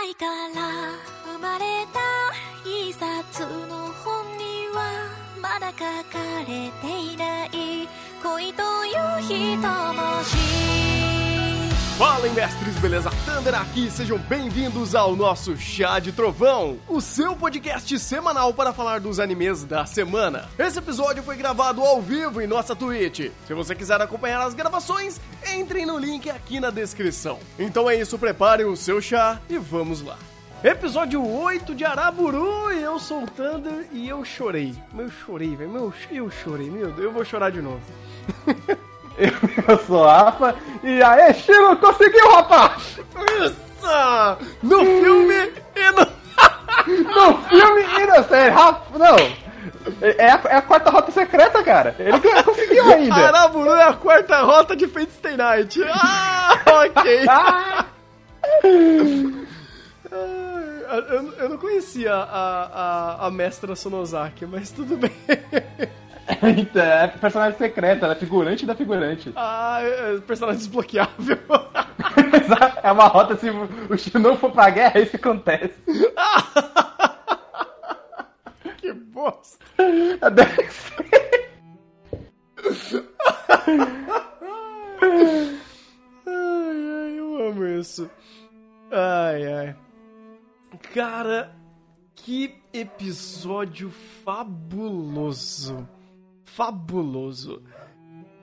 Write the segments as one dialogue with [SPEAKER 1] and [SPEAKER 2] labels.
[SPEAKER 1] 愛から生まれた一冊の本にはまだ書かれていない恋という人文字
[SPEAKER 2] Fala, mestres, beleza? Thunder aqui, sejam bem-vindos ao nosso Chá de Trovão, o seu podcast semanal para falar dos animes da semana. Esse episódio foi gravado ao vivo em nossa Twitch. Se você quiser acompanhar as gravações, entrem no link aqui na descrição. Então é isso, preparem o seu chá e vamos lá. Episódio 8 de Araburu e eu sou o Thunder e eu chorei. Eu chorei, velho. Meu, eu chorei, meu Deus, eu vou chorar de novo.
[SPEAKER 3] Eu sou a Rafa e aí, Chino, conseguiu, rapaz!
[SPEAKER 2] Isso! No filme e no...
[SPEAKER 3] No filme e na série, Rafa, não! É a, é a quarta rota secreta, cara. Ele conseguiu ainda.
[SPEAKER 2] Araburu é a quarta rota de Fate Stay Night. Ah, ok.
[SPEAKER 3] Ah,
[SPEAKER 2] Eu, eu não conhecia a, a, a mestra Sonozaki, mas tudo bem.
[SPEAKER 3] Então, é personagem secreta, ela é figurante da figurante.
[SPEAKER 2] Ah, é personagem desbloqueável.
[SPEAKER 3] É uma rota, se o Chino não for pra guerra, é isso acontece.
[SPEAKER 2] que bosta.
[SPEAKER 3] Deve ser.
[SPEAKER 2] Ai, ai, eu amo isso. Ai, ai. Cara, que episódio fabuloso. Fabuloso.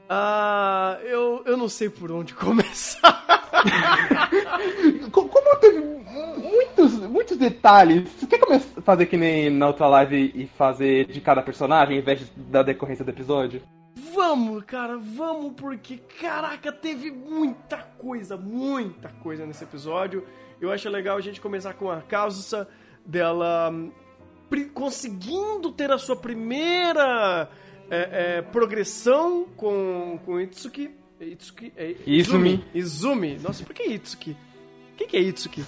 [SPEAKER 2] Ah, eu, eu não sei por onde começar.
[SPEAKER 3] Co- Como teve muitos, muitos detalhes, você quer começar a fazer que nem na outra live e fazer de cada personagem, ao invés da decorrência do episódio?
[SPEAKER 2] Vamos, cara, vamos, porque, caraca, teve muita coisa, muita coisa nesse episódio. Eu acho legal a gente começar com a Kazusa dela hum, conseguindo ter a sua primeira é, é, progressão com, com Itsuki. Itsuki? É,
[SPEAKER 3] Izumi.
[SPEAKER 2] Izumi. Nossa, por que Itsuki? O que, que é Itsuki?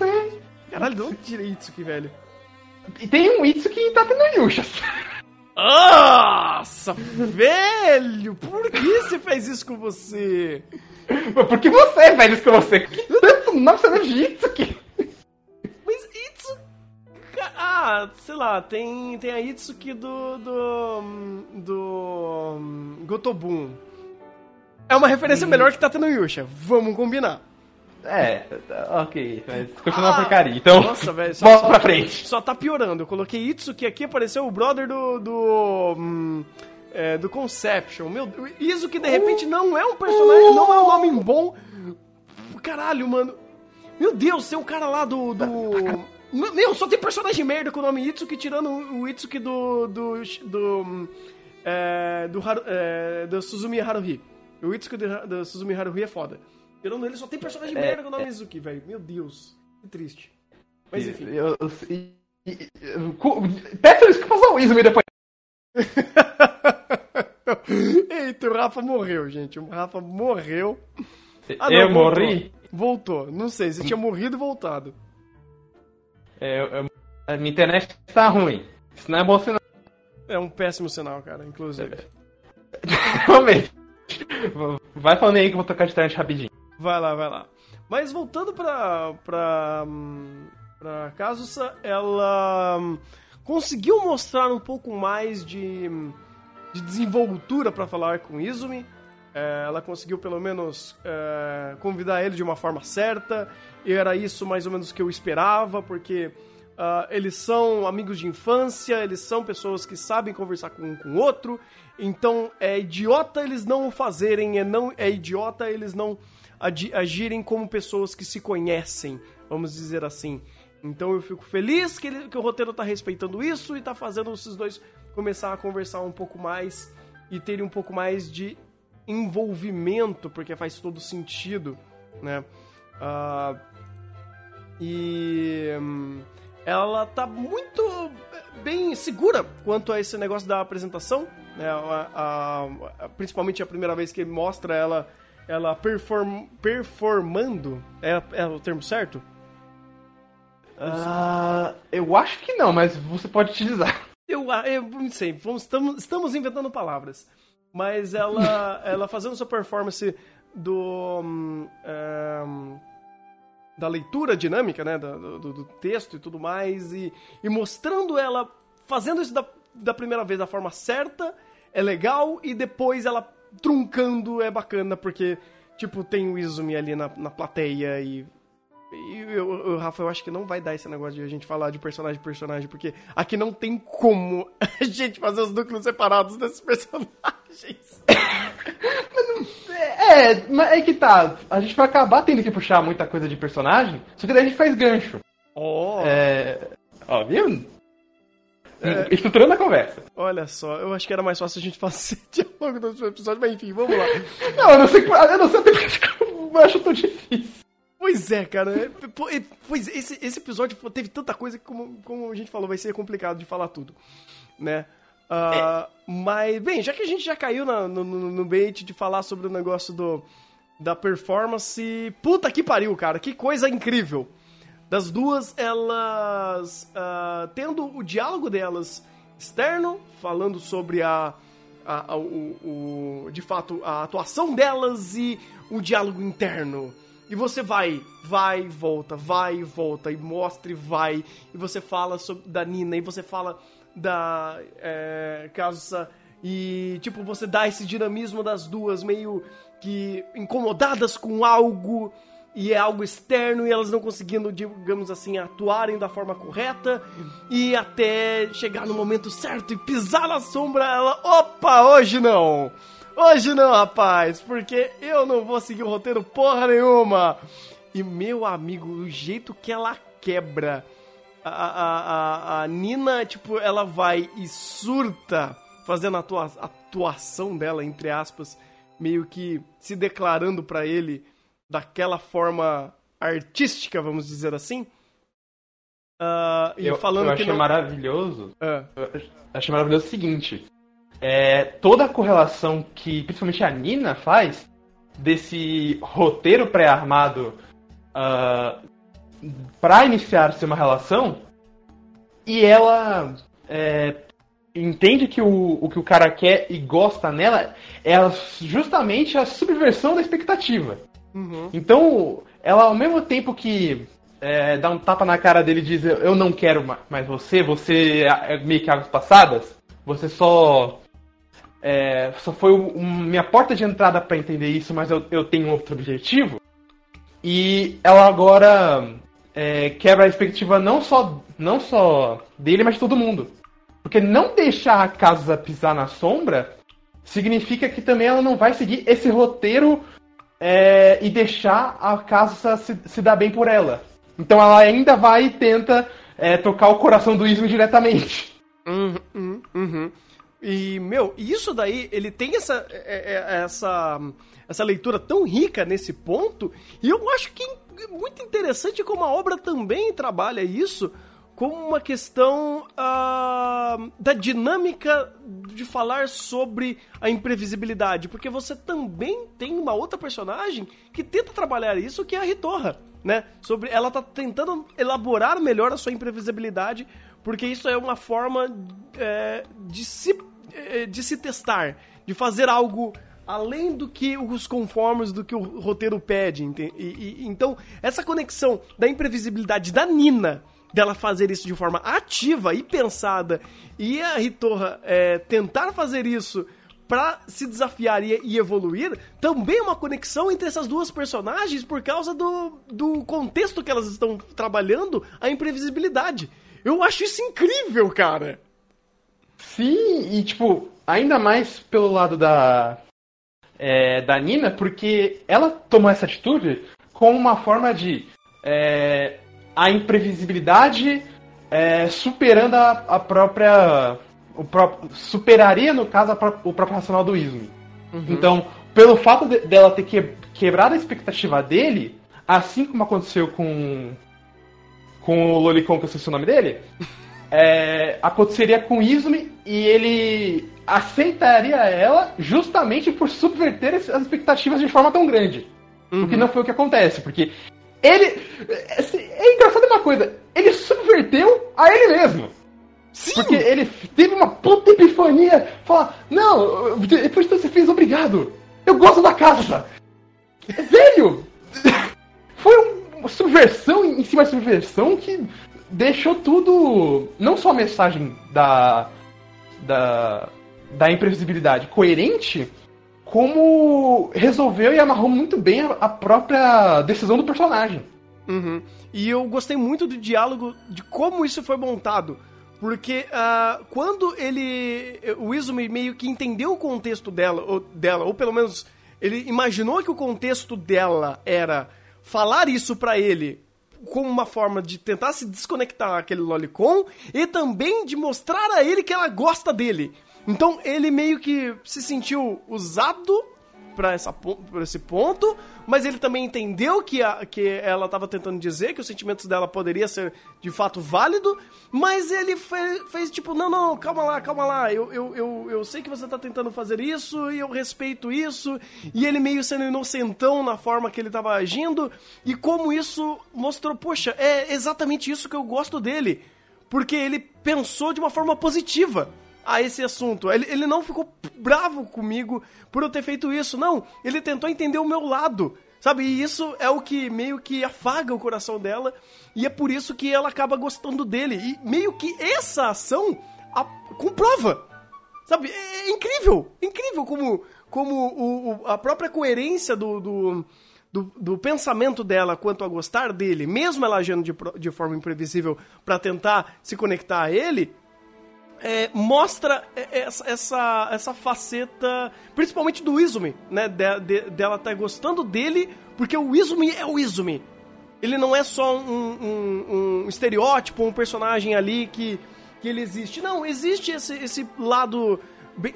[SPEAKER 2] Caralho, de onde tirei Itsuki, velho?
[SPEAKER 3] E tem um Itsu que tá tendo Yushas.
[SPEAKER 2] Nossa, velho! Por que você fez isso com você?
[SPEAKER 3] Porque você, velho, isso que você. Que tanto nome você deve de Itsuki?
[SPEAKER 2] Ah, sei lá, tem, tem a Itsuki do. do. do. Gotobun. É uma referência melhor que tá tendo Yusha. Vamos combinar.
[SPEAKER 3] É, ok, mas continua
[SPEAKER 2] Ah,
[SPEAKER 3] porcaria. Então,
[SPEAKER 2] Nossa, velho. Só,
[SPEAKER 3] bola pra frente.
[SPEAKER 2] só tá piorando. Eu coloquei Itsuki aqui, apareceu o brother do. do. hum, é, do Conception. Meu Deus. Izuki de repente não é um personagem, não é um nome bom. Caralho, mano. Meu Deus, tem um cara lá do. do... Meu, só tem personagem merda com o nome Itsuki, tirando o Itsuki do. do. do. é, do, Haru- é, do Suzumi Haruhi. O Itsuki do, do Suzumi Haruhi é foda. Tirando ele, só tem personagem
[SPEAKER 3] É,
[SPEAKER 2] merda com o nome Izuki, velho. Meu Deus. Que triste. Mas enfim.
[SPEAKER 3] Eu, eu, e- e- e- cu- Peça isso que passou o Izumi depois.
[SPEAKER 2] Eita, o Rafa morreu, gente. O Rafa morreu. Ah,
[SPEAKER 3] eu
[SPEAKER 2] não, voltou.
[SPEAKER 3] morri.
[SPEAKER 2] Voltou. Não sei, você tinha morrido e voltado.
[SPEAKER 3] É, eu- a minha internet tá ruim. Isso não é bom sinal.
[SPEAKER 2] É um péssimo sinal, cara, inclusive.
[SPEAKER 3] Realmente. Vai falando aí que eu vou tocar de internet rapidinho.
[SPEAKER 2] Vai lá, vai lá. Mas voltando pra. pra. pra Kazusa, ela hum, conseguiu mostrar um pouco mais de. de desenvoltura pra falar com Izumi. É, ela conseguiu pelo menos é, convidar ele de uma forma certa. E era isso mais ou menos que eu esperava, porque ah, eles são amigos de infância, eles são pessoas que sabem conversar com um com o outro. Então é idiota eles não o fazerem, é, não, é idiota eles não agirem como pessoas que se conhecem, vamos dizer assim. Então eu fico feliz que, ele- que o roteiro tá respeitando isso e tá fazendo esses dois começar a conversar um pouco mais e terem um pouco mais de envolvimento, porque faz todo sentido, né? Ah, e hum, ela tá muito bem segura quanto a esse negócio da apresentação, né? A- a- a- principalmente a primeira vez que mostra ela ela perform, performando, é, é o termo certo?
[SPEAKER 3] Ah, eu acho que não, mas você pode utilizar.
[SPEAKER 2] Eu, eu não sei, vamos- estamos, estamos inventando palavras. Mas ela, ela fazendo sua performance do. hum, é, hum, da leitura dinâmica, né, do, do, do texto e tudo mais, e, e mostrando ela fazendo isso da, da primeira vez da forma certa, é legal, e depois ela truncando é bacana, porque, tipo, tem o Izumi ali na, na plateia e e eu, eu, Rafa, eu acho que não vai dar esse negócio de a gente falar de personagem por personagem, porque aqui não tem como a gente fazer os núcleos separados desses personagens.
[SPEAKER 3] é, mas é que tá. A gente vai acabar tendo que puxar muita coisa de personagem, só que daí a gente faz gancho.
[SPEAKER 2] Oh.
[SPEAKER 3] É. Ó, viu? É... Estruturando a conversa.
[SPEAKER 2] Olha só, eu acho que era mais fácil a gente fazer diálogo dos episódios, mas enfim, vamos lá.
[SPEAKER 3] não, eu não sei, eu não sei até porque eu acho tão difícil.
[SPEAKER 2] Pois é, cara. É, pois esse, esse episódio teve tanta coisa que, como, como a gente falou, vai ser complicado de falar tudo, né? Uh, é. Mas, bem, já que a gente já caiu na, no, no, bait de falar sobre o negócio do, da performance, puta que pariu, cara, que coisa incrível. Das duas, elas uh, tendo o diálogo delas externo, falando sobre a, a, a o, o, de fato, a atuação delas e o diálogo interno e você vai, vai e volta, vai e volta, e mostra e vai. E você fala sobre, da Nina, e você fala da é, Casa. E, tipo, você dá esse dinamismo das duas, meio que incomodadas com algo e é algo externo e elas não conseguindo, digamos assim, atuarem da forma correta e até chegar no momento certo e pisar na sombra, ela, opa, hoje não! Hoje não, rapaz, porque eu não vou seguir o roteiro porra nenhuma. E meu amigo, o jeito que ela quebra a, a, a, a Nina, tipo, ela vai e surta fazendo a atua, atuação dela, entre aspas, meio que se declarando para ele daquela forma artística, vamos dizer assim.
[SPEAKER 3] Uh, e eu, falando eu achei que não... maravilhoso. Uh. Eu achei maravilhoso o seguinte é, toda a correlação que principalmente a Nina faz desse roteiro pré-armado uh, ah, para iniciar-se uma relação e ela é, entende que o, o que o cara quer e gosta nela é justamente a subversão da expectativa. Uhum. Então, ela ao mesmo tempo que é, dá um tapa na cara dele e diz eu não quero mais você, você é meio que águas passadas, você só é, só foi minha porta de entrada para entender isso, mas eu, eu tenho outro objetivo. E ela agora é, quebra a expectativa não só, não só dele, mas de todo mundo. Porque não deixar a casa pisar na sombra significa que também ela não vai seguir esse roteiro é, e deixar a casa se, se dar bem por ela. Então ela ainda vai e tenta é, tocar o coração do Ismo diretamente.
[SPEAKER 2] Uhum, uhum. E, meu, isso daí, ele tem essa, é, é, essa, essa leitura tão rica nesse ponto, e eu acho que é muito interessante como a obra também trabalha isso como uma questão uh, da dinâmica de falar sobre a imprevisibilidade, porque você também tem uma outra personagem que tenta trabalhar isso, que é a Ritorra, né? Sobre ela tá tentando elaborar melhor a sua imprevisibilidade, porque isso é uma forma é, de se de se testar, de fazer algo além do que os conformes do que o roteiro pede. E, e, então, essa conexão da imprevisibilidade da Nina, dela fazer isso de forma ativa e pensada, e a Ritorra é, tentar fazer isso para se desafiar e, e, evoluir, também é uma conexão entre essas duas personagens por causa do, do contexto que elas estão trabalhando, a imprevisibilidade. Eu acho isso incrível, cara!
[SPEAKER 3] Sim, e tipo, ainda mais pelo lado da, é, da Nina, porque ela tomou essa atitude como uma forma de é, a imprevisibilidade é, superando a, a, própria. O próprio, superaria, no caso, a, o próprio racional do Ismi. Uhum. Então, pelo fato de, dela ter que, quebrado a expectativa dele, assim como aconteceu com. com o Lolicon, que eu sei o nome dele. é, aconteceria com Izumi e ele aceitaria ela justamente por subverter as expectativas de forma tão grande. Uhum. O que uhum. não foi o que acontece, porque ele. É, é engraçado uma coisa, ele subverteu a ele mesmo. Sim. Porque ele teve uma puta epifania. Falar, não, depois que você fez, obrigado. Eu gosto da casa. Velho! Foi um uma subversão em cima de subversão que deixou tudo. Não só a mensagem da. da. da imprevisibilidade coerente, como resolveu e amarrou muito bem a, própria decisão do personagem.
[SPEAKER 2] Uhum. E eu gostei muito do diálogo, de como isso foi montado. Porque uh, quando ele. O Izumi meio que entendeu o contexto dela ou, dela, ou pelo menos ele imaginou que o contexto dela era falar isso para ele como uma forma de tentar se desconectar aquele lolicon e também de mostrar a ele que ela gosta dele. Então ele meio que se sentiu usado para esse ponto, mas ele também entendeu que, a, que ela estava tentando dizer que os sentimentos dela poderia ser de fato válido, mas ele fez, fez tipo, não, não, calma lá, calma lá, eu, eu, eu, eu sei que você está tentando fazer isso e eu respeito isso, e ele meio sendo inocentão na forma que ele estava agindo, e como isso mostrou, poxa, é exatamente isso que eu gosto dele, porque ele pensou de uma forma positiva a esse assunto. Ele, ele não ficou bravo comigo por eu ter feito isso. Não, ele tentou entender o meu lado. Sabe? E isso é o que meio que afaga o coração dela. E é por isso que ela acaba gostando dele. E meio que essa ação a, comprova. Sabe? É, é incrível. Incrível como, como o, o, a própria coerência do, do do, do, pensamento dela quanto a gostar dele, mesmo ela agindo de, de forma imprevisível para tentar se conectar a ele, é, mostra essa, essa, essa faceta, principalmente do Izumi, né? De, de, dela tá gostando dele, porque o Izumi é o Izumi. Ele não é só um, um, um estereótipo, um personagem ali que, que ele existe. Não, existe esse, esse lado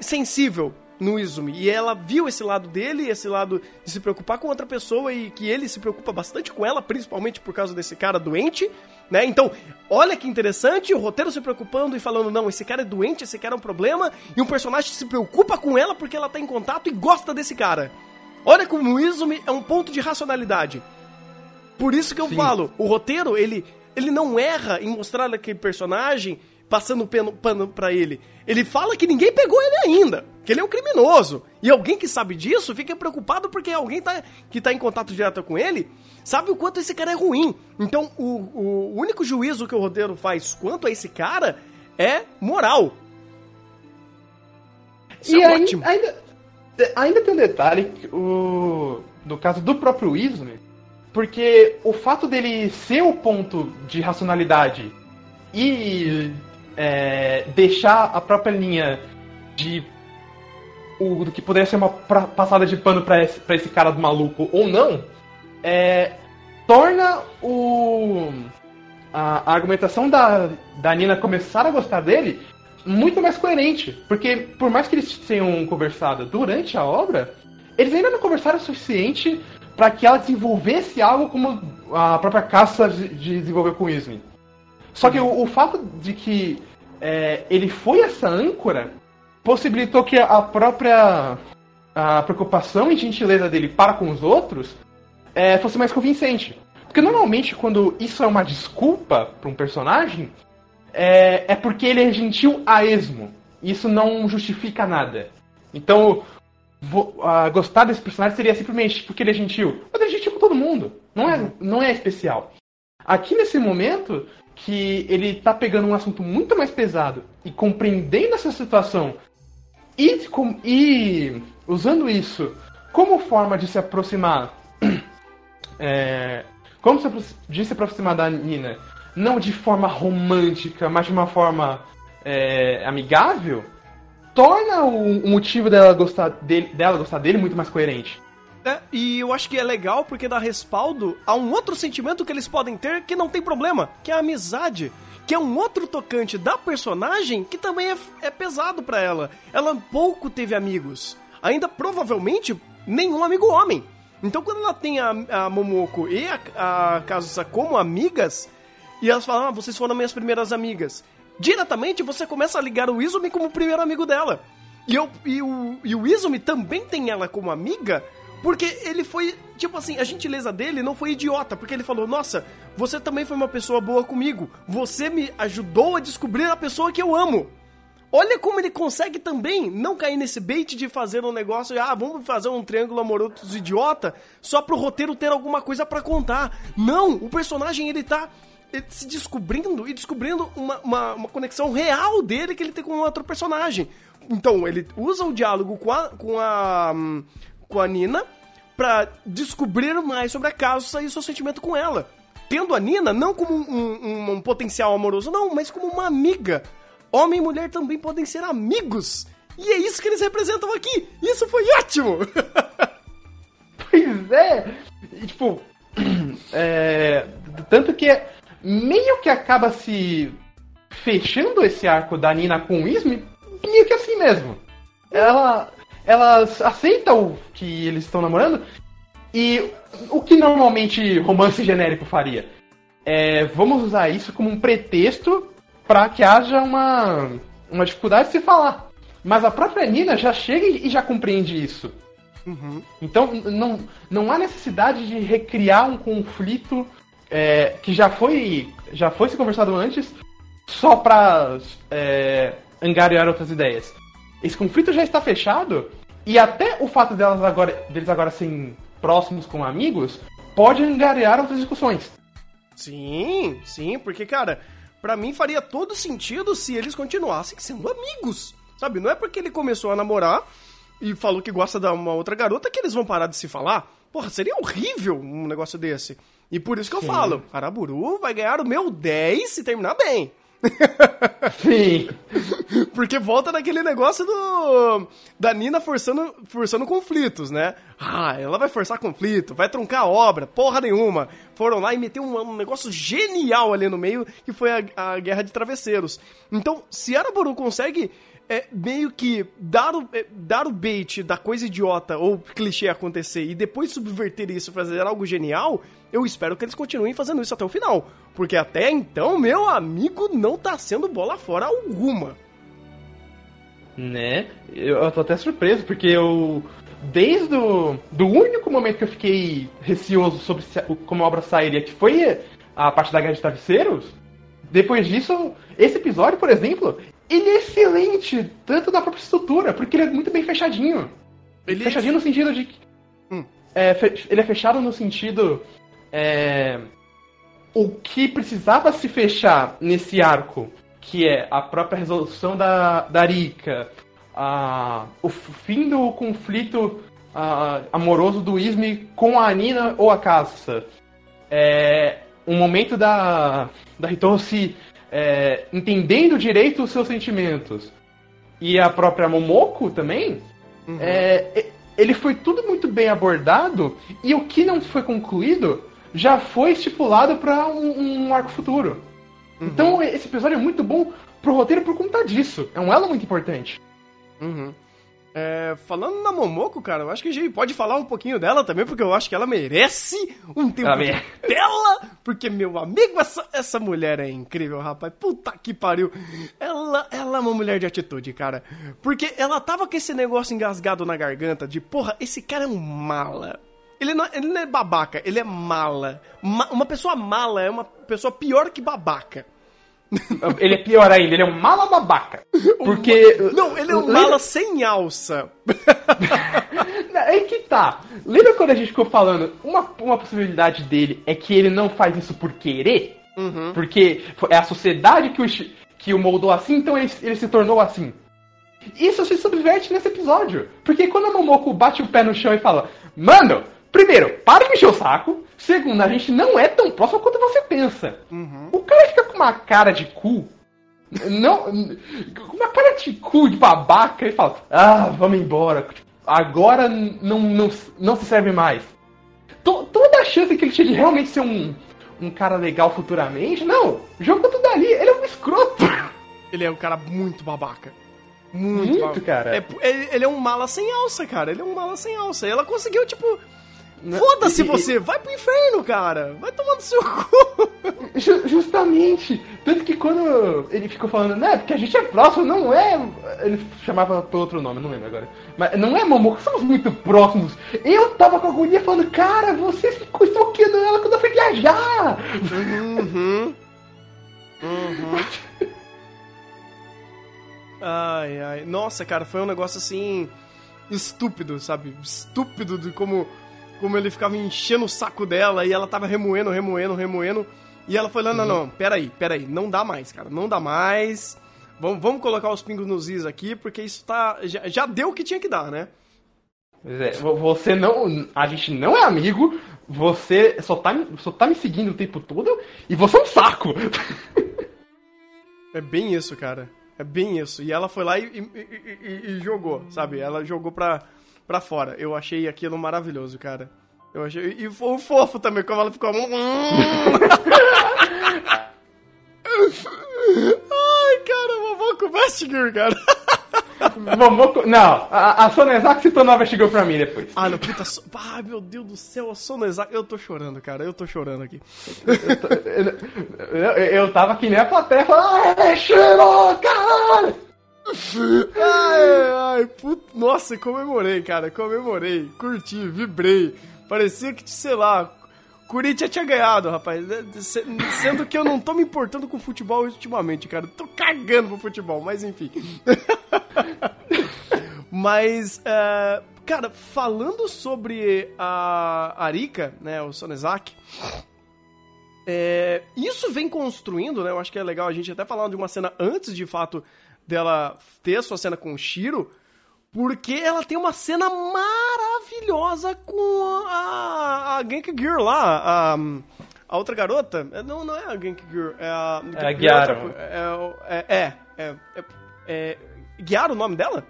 [SPEAKER 2] sensível no Izumi. E ela viu esse lado dele, esse lado de se preocupar com outra pessoa e que ele se preocupa bastante com ela, principalmente por causa desse cara doente, né? Então, olha que interessante, o roteiro se preocupando e falando, não, esse cara é doente, esse cara é um problema, e um personagem se preocupa com ela porque ela tá em contato e gosta desse cara. Olha como o Izumi é um ponto de racionalidade. Por isso que eu Sim. falo, o roteiro, ele, ele não erra em mostrar aquele personagem passando pano, pano pra ele. Ele fala que ninguém pegou ele ainda, que ele é um criminoso. E alguém que sabe disso fica preocupado porque alguém tá, que tá em contato direto com ele sabe o quanto esse cara é ruim. Então, o, o único juízo que o roteiro faz quanto a esse cara é moral.
[SPEAKER 3] Isso e é ótimo. Ainda, ainda tem um detalhe, o, no caso do próprio Izumi, porque o fato dele ser o ponto de racionalidade e é, deixar a própria linha de o, do que poderia ser uma pra, passada de pano para esse, pra esse cara do maluco ou não, é, torna o a, a, argumentação da, da Nina começar a gostar dele muito mais coerente. Porque, por mais que eles tenham conversado durante a obra, eles ainda não conversaram o suficiente para que ela desenvolvesse algo como a própria caça de, de desenvolver com Ismin. Só que o, o fato de que é, ele foi essa âncora possibilitou que a própria a preocupação e gentileza dele para com os outros é, fosse mais convincente. Porque normalmente quando isso é uma desculpa para um personagem, é, é porque ele é gentil a esmo. Isso não justifica nada. Então, vou, uh, gostar desse personagem seria simplesmente porque ele é gentil. Mas ele é gentil com todo mundo. Não é, não é especial. Aqui nesse momento, que ele tá pegando um assunto muito mais pesado e compreendendo essa situação e, com, e usando isso como forma de se aproximar é, como se, de se aproximar da Nina não de forma romântica mas de uma forma é, amigável torna o, o motivo dela gostar dele, dela gostar dele muito mais coerente
[SPEAKER 2] é, e eu acho que é legal porque dá respaldo a um outro sentimento que eles podem ter que não tem problema, que é a amizade. Que é um outro tocante da personagem que também é, é pesado para ela. Ela pouco teve amigos. Ainda provavelmente nenhum amigo homem. Então quando ela tem a, a Momoko e a, a Kazusa como amigas, e elas falam, ah, vocês foram minhas primeiras amigas. Diretamente você começa a ligar o Izumi como o primeiro amigo dela. E, eu, e, o, e o Izumi também tem ela como amiga, porque ele foi, tipo assim, a gentileza dele não foi idiota, porque ele falou: Nossa, você também foi uma pessoa boa comigo. Você me ajudou a descobrir a pessoa que eu amo. Olha como ele consegue também não cair nesse bait de fazer um negócio, ah, vamos fazer um triângulo amoroso idiota, só pro roteiro ter alguma coisa para contar. Não, o personagem ele tá se descobrindo e descobrindo uma, uma, uma, conexão real dele que ele tem com outro personagem. Então, ele usa o diálogo com a, com a, com a Nina pra descobrir mais sobre a Casa e o seu sentimento com ela. Tendo a Nina não como um, um, um potencial amoroso, não, mas como uma amiga homem e mulher também podem ser amigos. E é isso que eles representam aqui. Isso foi ótimo!
[SPEAKER 3] pois é! E, tipo, é, tanto que meio que acaba se fechando esse arco da Nina com o Ismi, meio que assim mesmo. Ela, ela aceita o que eles estão namorando e o que normalmente romance genérico faria? É, vamos usar isso como um pretexto para que haja uma, uma dificuldade de se falar. Mas a própria Nina já chega e já compreende isso. Uhum. Então não, não há necessidade de recriar um conflito é, que já foi, já foi se conversado antes só para é, angariar outras ideias. Esse conflito já está fechado e até o fato delas agora, deles agora serem próximos como amigos pode angariar outras discussões.
[SPEAKER 2] Sim, sim, porque, cara, para mim faria todo sentido se eles continuassem sendo amigos. Sabe? Não é porque ele começou a namorar e falou que gosta de uma outra garota que eles vão parar de se falar. Porra, seria horrível um negócio desse. E por isso que Sim. eu falo, Araburu vai ganhar o meu 10 se terminar bem.
[SPEAKER 3] Sim.
[SPEAKER 2] Porque volta naquele negócio do da Nina forçando, forçando conflitos, né? Ah, ela vai forçar conflito, vai truncar a obra, porra nenhuma. Foram lá e meteu um, um negócio genial ali no meio, que foi a, a Guerra de Travesseiros. Então, se Araboru consegue é, meio que dar o, é, dar o bait da coisa idiota ou clichê acontecer e depois subverter isso fazer algo genial, eu espero que eles continuem fazendo isso até o final. Porque até então, meu amigo não tá sendo bola fora alguma.
[SPEAKER 3] Né? Eu, eu tô até surpreso, porque eu. Desde o do único momento que eu fiquei receoso sobre se, como a obra sairia, que foi a parte da Guerra de Travesseiros, depois disso, esse episódio, por exemplo, ele é excelente, tanto na própria estrutura, porque ele é muito bem fechadinho. Ele fechadinho é... no sentido de. Hum. É, ele é fechado no sentido. É, o que precisava se fechar nesse arco, que é a própria resolução da, da Rika, a, o fim do conflito a, amoroso do Ismi com a Nina ou a Caça, é, um momento da, da Hitoshi se é, entendendo direito os seus sentimentos, e a própria Momoko também, uhum. é, ele foi tudo muito bem abordado, e o que não foi concluído já foi estipulado para um, um, arco futuro. Uhum. Então esse episódio é muito bom pro roteiro por conta disso. É um elo muito importante.
[SPEAKER 2] Uhum. É, falando na Momoko, cara, eu acho que a gente pode falar um pouquinho dela também, porque eu acho que ela merece um tempo ela de tela, porque, meu amigo, essa, essa mulher é incrível, rapaz. Puta que pariu. Ela, ela é uma mulher de atitude, cara. Porque ela tava com esse negócio engasgado na garganta de, porra, esse cara é um mala. Ele não, ele não é babaca, ele é mala. Ma, uma pessoa mala é uma pessoa pior que babaca.
[SPEAKER 3] Ele é pior ainda, ele é um mala babaca. Porque.
[SPEAKER 2] Não, ele é um mala sem alça.
[SPEAKER 3] é que tá. Lembra quando a gente ficou falando? Uma, uma possibilidade dele é que ele não faz isso por querer? Uhum. Porque é a sociedade que o, que o moldou assim, então ele, ele se tornou assim. Isso se subverte nesse episódio. Porque quando a Momoko bate o pé no chão e fala: Mano, primeiro, para de mexer o saco. Segundo, a gente não é tão próximo quanto você pensa. Uhum. O cara fica com uma cara de cu. Não. uma cara de cu de babaca e fala: Ah, vamos embora. Agora não, não, não se serve mais. toda a chance que ele tinha de realmente ser um, um cara legal futuramente. Não, joga tudo ali. Ele é um escroto.
[SPEAKER 2] Ele é um cara muito babaca. Muito, muito cara. É, ele é um mala sem alça, cara. Ele é um mala sem alça. Ela conseguiu, tipo Foda-se você, vai pro inferno, cara. Vai tomando seu cu.
[SPEAKER 3] Justamente. Tanto que quando ele ficou falando, né, porque a gente é próximo, não é. Ele chamava por outro nome, não lembro agora. Mas não é Momoko, somos muito próximos. Eu tava com a agonia falando, cara, você ficou estoqueando ela quando eu fui viajar. Uhum. Uhum.
[SPEAKER 2] Ai, ai. Nossa, cara, foi um negócio assim. estúpido, sabe? Estúpido de como, como ele ficava enchendo o saco dela e ela tava remoendo, remoendo, remoendo. E ela foi lá, não, não, não, peraí, peraí, não dá mais, cara, não dá mais. Vamos, vamos colocar os pingos nos is aqui, porque isso tá. Já, já deu o que tinha que dar, né?
[SPEAKER 3] Pois é, você não. A gente não é amigo, você só tá, só tá me seguindo o tempo todo e você é um saco!
[SPEAKER 2] É bem isso, cara. É bem isso. E ela foi lá e, e, e, e jogou, sabe? Ela jogou pra, pra fora. Eu achei aquilo maravilhoso, cara. Eu achei. E foi fofo também, como ela ficou. Ai, cara, com Vestigur, cara.
[SPEAKER 3] Vovô Não, a, a Sonezak se tornou a Vestigur pra mim depois.
[SPEAKER 2] Ah, não, puta. So... Ai, meu Deus do céu, a Sonezak. Eu tô chorando, cara, eu tô chorando aqui.
[SPEAKER 3] eu, eu, eu tava aqui nem a plateia falando, ai, cheirou, caralho!
[SPEAKER 2] Ai, ai, puta. Nossa, comemorei, cara, comemorei, curti, vibrei. Parecia que, sei lá, Corinthians tinha ganhado, rapaz. Sendo que eu não tô me importando com futebol ultimamente, cara. Tô cagando pro futebol, mas enfim. mas, uh, cara, falando sobre a Arika, né, o Sonezak, é, isso vem construindo, né? Eu acho que é legal a gente até falar de uma cena antes de fato dela ter a sua cena com o Shiro porque ela tem uma cena maravilhosa com a, a Genki Girl lá, a, a outra garota. É, não, não é a Genki Girl, é a.
[SPEAKER 3] É a Gyaro.
[SPEAKER 2] É, é, é, é, é, Gyaro o nome dela?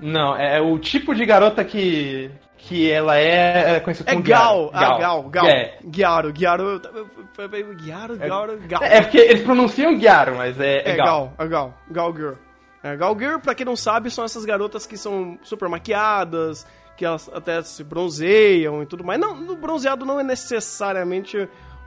[SPEAKER 3] Não, é o tipo de garota que que ela é, é conhecida como
[SPEAKER 2] é Gal, Gal. Ah, Gal, Gal. É. Gyaro, Gyaro, Gyaro, Gyaro,
[SPEAKER 3] Gal. É, porque eles pronunciam Gyaro, mas é, é,
[SPEAKER 2] é Gal. Gal, Gal, Gal Girl. É, Gal Girl, pra quem não sabe, são essas garotas que são super maquiadas, que elas até se bronzeiam e tudo mais. Não, o bronzeado não é necessariamente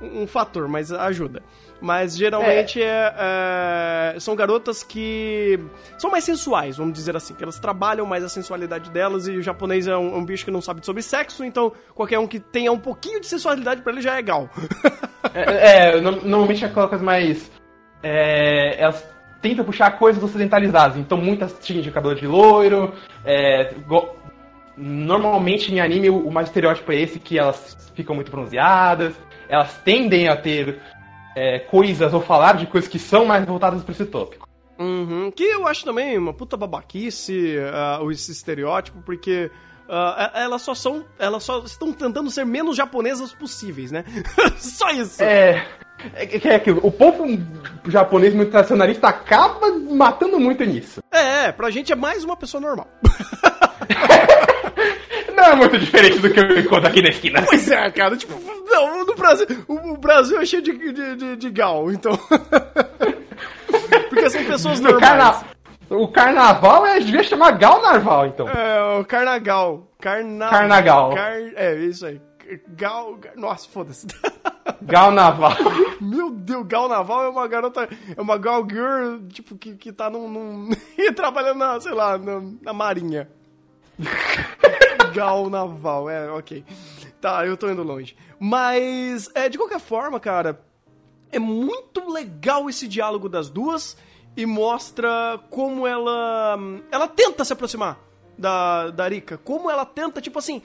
[SPEAKER 2] um, um fator, mas ajuda. Mas geralmente é. É, é, são garotas que são mais sensuais, vamos dizer assim, que elas trabalham mais a sensualidade delas e o japonês é um, um bicho que não sabe sobre sexo, então qualquer um que tenha um pouquinho de sensualidade para ele já é gal.
[SPEAKER 3] é, é, normalmente é aquelas mais. É, elas tenta puxar coisas ocidentalizadas. Então muitas tinham de cabelo de loiro. É, go... Normalmente em anime o mais estereótipo é esse, que elas ficam muito bronzeadas. Elas tendem a ter é, coisas ou falar de coisas que são mais voltadas para esse tópico.
[SPEAKER 2] Uhum, que eu acho também uma puta babaquice uh, esse estereótipo, porque Uh, elas só são. Elas só estão tentando ser menos japonesas possíveis, né? só isso.
[SPEAKER 3] É. É, é aquilo, o povo japonês muito tradicionalista acaba matando muito nisso.
[SPEAKER 2] É, pra gente é mais uma pessoa normal.
[SPEAKER 3] não é muito diferente do que eu encontro aqui na esquina.
[SPEAKER 2] Pois é, cara, tipo, não, no Brasil, o, o Brasil é cheio de, de, de, de gal, então. Porque são pessoas normais. Carna...
[SPEAKER 3] O carnaval é, devia chamar Gal Narval, então.
[SPEAKER 2] É, o carnagal. Carna...
[SPEAKER 3] Carnagal.
[SPEAKER 2] Car... É, isso aí. Gal. Nossa, foda-se.
[SPEAKER 3] Gal Naval.
[SPEAKER 2] Meu Deus, Gal Naval é uma garota. É uma Gal Girl, tipo, que, que tá num. num trabalhando na, sei lá, na, na Marinha. Gal Naval, é, ok. Tá, eu tô indo longe. Mas, é, de qualquer forma, cara, é muito legal esse diálogo das duas e mostra como ela. Ela tenta se aproximar da, da Rika. Como ela tenta, tipo assim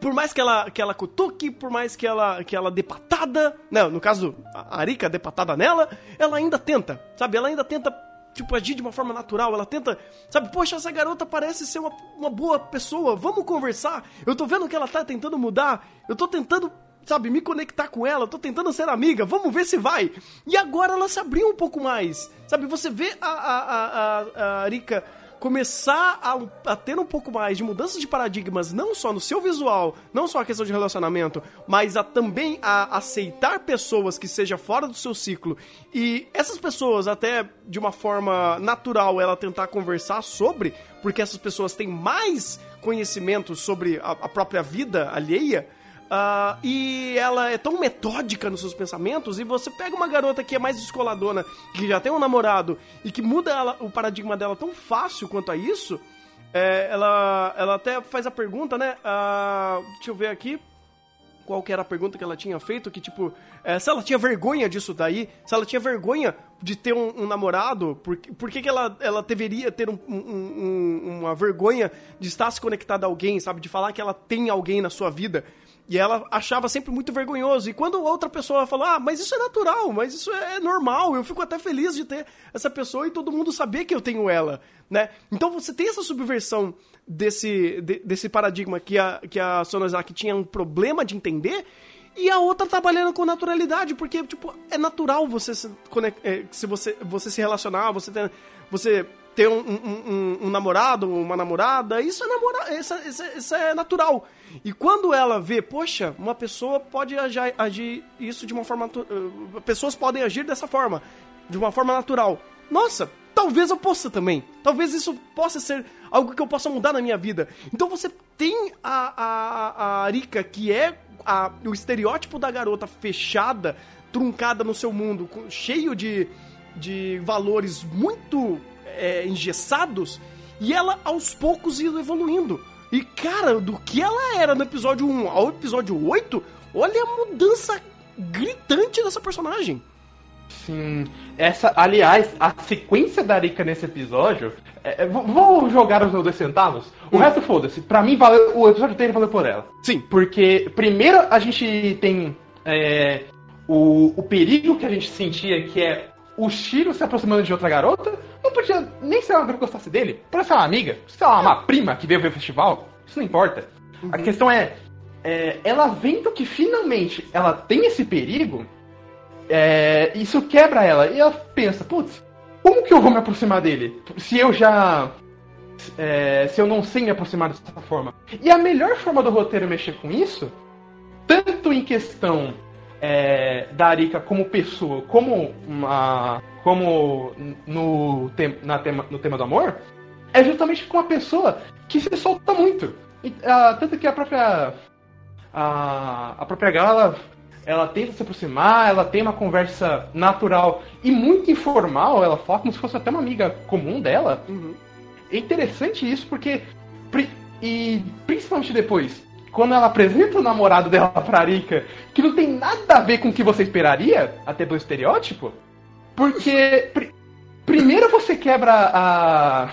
[SPEAKER 2] por mais que ela, que ela cutuque, por mais que ela, que ela dê patada, não, no caso, a Arika dê patada nela, ela ainda tenta, sabe? Ela ainda tenta, tipo, agir de uma forma natural, ela tenta, sabe? Poxa, essa garota parece ser uma, uma boa pessoa, vamos conversar. Eu tô vendo que ela tá tentando mudar, eu tô tentando sabe, me conectar com ela, tô tentando ser amiga, vamos ver se vai. E agora ela se abriu um pouco mais, sabe? Você vê a, a, a, a Arika começar a, a, ter um pouco mais de mudanças de paradigmas, não só no seu visual, não só a questão de relacionamento, mas a também a aceitar pessoas que seja fora do seu ciclo. E essas pessoas até de uma forma natural ela tentar conversar sobre, porque essas pessoas têm mais conhecimento sobre a, a própria vida alheia Uh, e ela é tão metódica nos seus pensamentos, e você pega uma garota que é mais descoladona, que já tem um namorado, e que muda ela, o paradigma dela tão fácil quanto a isso, é, ela, ela até faz a pergunta, né? Uh, deixa eu ver aqui. qual que era a pergunta que ela tinha feito, que tipo, é, se ela tinha vergonha disso daí, se ela tinha vergonha de ter um, um namorado, por, por que, que ela, ela deveria ter um, um, uma vergonha de estar se conectada a alguém, sabe? De falar que ela tem alguém na sua vida. E ela achava sempre muito vergonhoso. E quando outra pessoa falou, ah, mas isso é natural, mas isso é normal, eu fico até feliz de ter essa pessoa e todo mundo saber que eu tenho ela, né? Então você tem essa subversão desse, de, desse paradigma que a, que a Sonozaki tinha um problema de entender e a outra trabalhando com naturalidade, porque, tipo, é natural você se, é, se você, você se relacionar, você ter, você ter um, um, um, um namorado, uma namorada, isso é, namora, isso, isso, isso, é natural. E quando ela vê, poxa, uma pessoa pode agir, agir isso de uma forma. Uh, pessoas podem agir dessa forma, de uma forma natural. Nossa, talvez eu possa também. Talvez isso possa ser algo que eu possa mudar na minha vida. Então você tem a, a, a Arika, que é a, o estereótipo da garota fechada, truncada no seu mundo, cheio de, de valores muito é, engessados, e ela aos poucos indo evoluindo. E cara, do que ela era no episódio 1 ao episódio 8, olha a mudança gritante dessa personagem.
[SPEAKER 3] Sim. Essa, aliás, a sequência da Arika nesse episódio. É, é vou jogar os meus dois centavos. O hum. resto, foda-se. Pra mim, valeu, o episódio inteiro valeu por ela.
[SPEAKER 2] Sim.
[SPEAKER 3] Porque, primeiro, a gente tem é, o, o perigo que a gente sentia, que é o Shiro se aproximando de outra garota. Não podia nem ser uma garota que gostasse dele. Pode ser uma amiga, sei lá, uma prima que veio ver o festival. Isso não importa. Uhum. A questão é, é, ela vendo que finalmente ela tem esse perigo é, isso quebra ela. E ela pensa, putz, como que eu vou me aproximar dele? Se eu já. É, se eu não sei me aproximar dessa forma. E a melhor forma do roteiro mexer com isso, tanto em questão é, da Arika como pessoa, como uma, como no, tem, na tema, no tema do amor, é justamente com uma pessoa que se solta muito. E, uh, tanto que a própria a, a própria Gala ela tenta se aproximar, ela tem uma conversa natural e muito informal, ela fala como se fosse até uma amiga comum dela. Uhum. É interessante isso porque. E principalmente depois, quando ela apresenta o namorado dela pra Arika, que não tem nada a ver com o que você esperaria, até pelo estereótipo, porque. Pr primeiro você quebra a.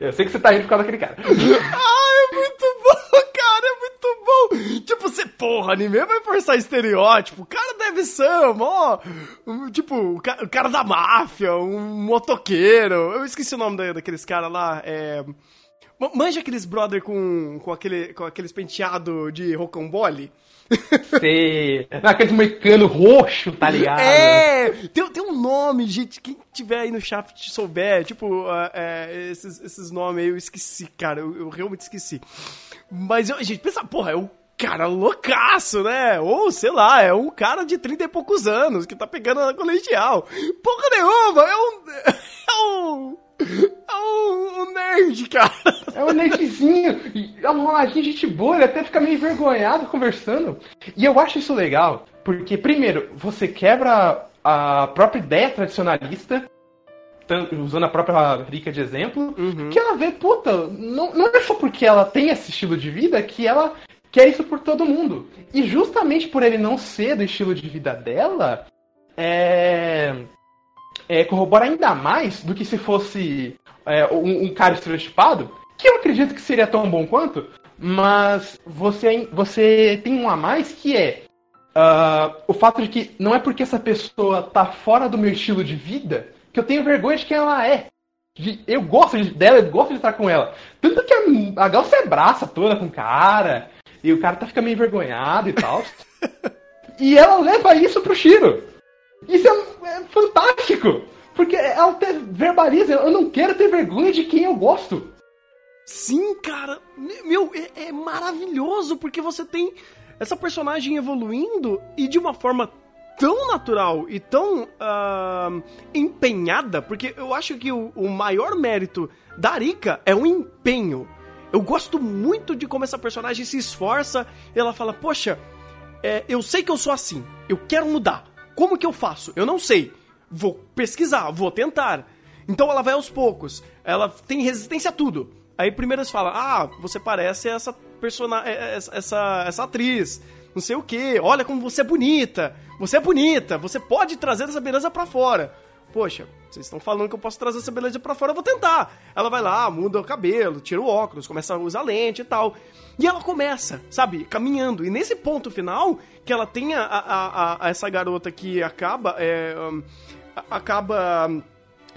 [SPEAKER 3] Eu sei que você tá indo por causa daquele cara.
[SPEAKER 2] ah, é muito bom, cara, é muito bom. Tipo, você, porra, anime vai forçar estereótipo. O cara deve ser, mó. Tipo, o cara da máfia, um motoqueiro. Eu esqueci o nome daqueles caras lá. É. Manja aqueles brother com, com, aquele, com aqueles penteado de rocambole?
[SPEAKER 3] Sei. Aquele moicano roxo, tá ligado?
[SPEAKER 2] É! Tem, tem um nome, gente. Quem tiver aí no chat souber, tipo, uh, é, esses, esses nomes aí eu esqueci, cara. Eu, eu realmente esqueci. Mas, eu, gente, pensa, porra, é o cara loucaço, né? Ou, sei lá, é um cara de 30 e poucos anos que tá pegando na colegial. Porra nenhuma! É um. É um é um, nerd, cara.
[SPEAKER 3] É um nerdzinho. É um moladinho de gente boa, ele até fica meio envergonhado conversando. E eu acho isso legal, porque, primeiro, você quebra a própria ideia tradicionalista, usando a própria Rika de exemplo, uhum. que ela vê, puta, não, não é só porque ela tem esse estilo de vida que ela quer isso por todo mundo. E justamente por ele não ser do estilo de vida dela, é é, corrobora ainda mais do que se fosse é, um, um, cara estereotipado, que eu acredito que seria tão bom quanto, mas você, você tem um a mais que é uh, o fato de que não é porque essa pessoa tá fora do meu estilo de vida que eu tenho vergonha de quem ela é. De, eu gosto dela, eu gosto de estar com ela. Tanto que a, a Gal se abraça toda com o cara, e o cara tá ficando meio envergonhado e tal. e ela leva isso pro Shiro. Isso é, é fantástico! Porque ela até verbaliza, eu não quero ter vergonha de quem eu gosto.
[SPEAKER 2] Sim, cara. Meu, é, é maravilhoso porque você tem essa personagem evoluindo e de uma forma tão natural e tão uh, empenhada, porque eu acho que o, o, maior mérito da Rika é o empenho. Eu gosto muito de como essa personagem se esforça. Ela fala: Poxa, é, eu sei que eu sou assim, eu quero mudar. Como que eu faço? Eu não sei. Vou pesquisar, vou tentar. Então ela vai aos poucos. Ela tem resistência a tudo. Aí primeiro eles falam: Ah, você parece essa personagem, é, é, essa, essa atriz. não sei o que, olha como você é bonita, você é bonita, você pode trazer essa beleza para fora. Poxa, vocês estão falando que eu posso trazer essa beleza para fora, eu vou tentar. Ela vai lá, muda o cabelo, tira o óculos, começa a usar lente e tal. E ela começa, sabe, caminhando. E nesse ponto final, que ela tem a, a, a essa garota que acaba. É, um, acaba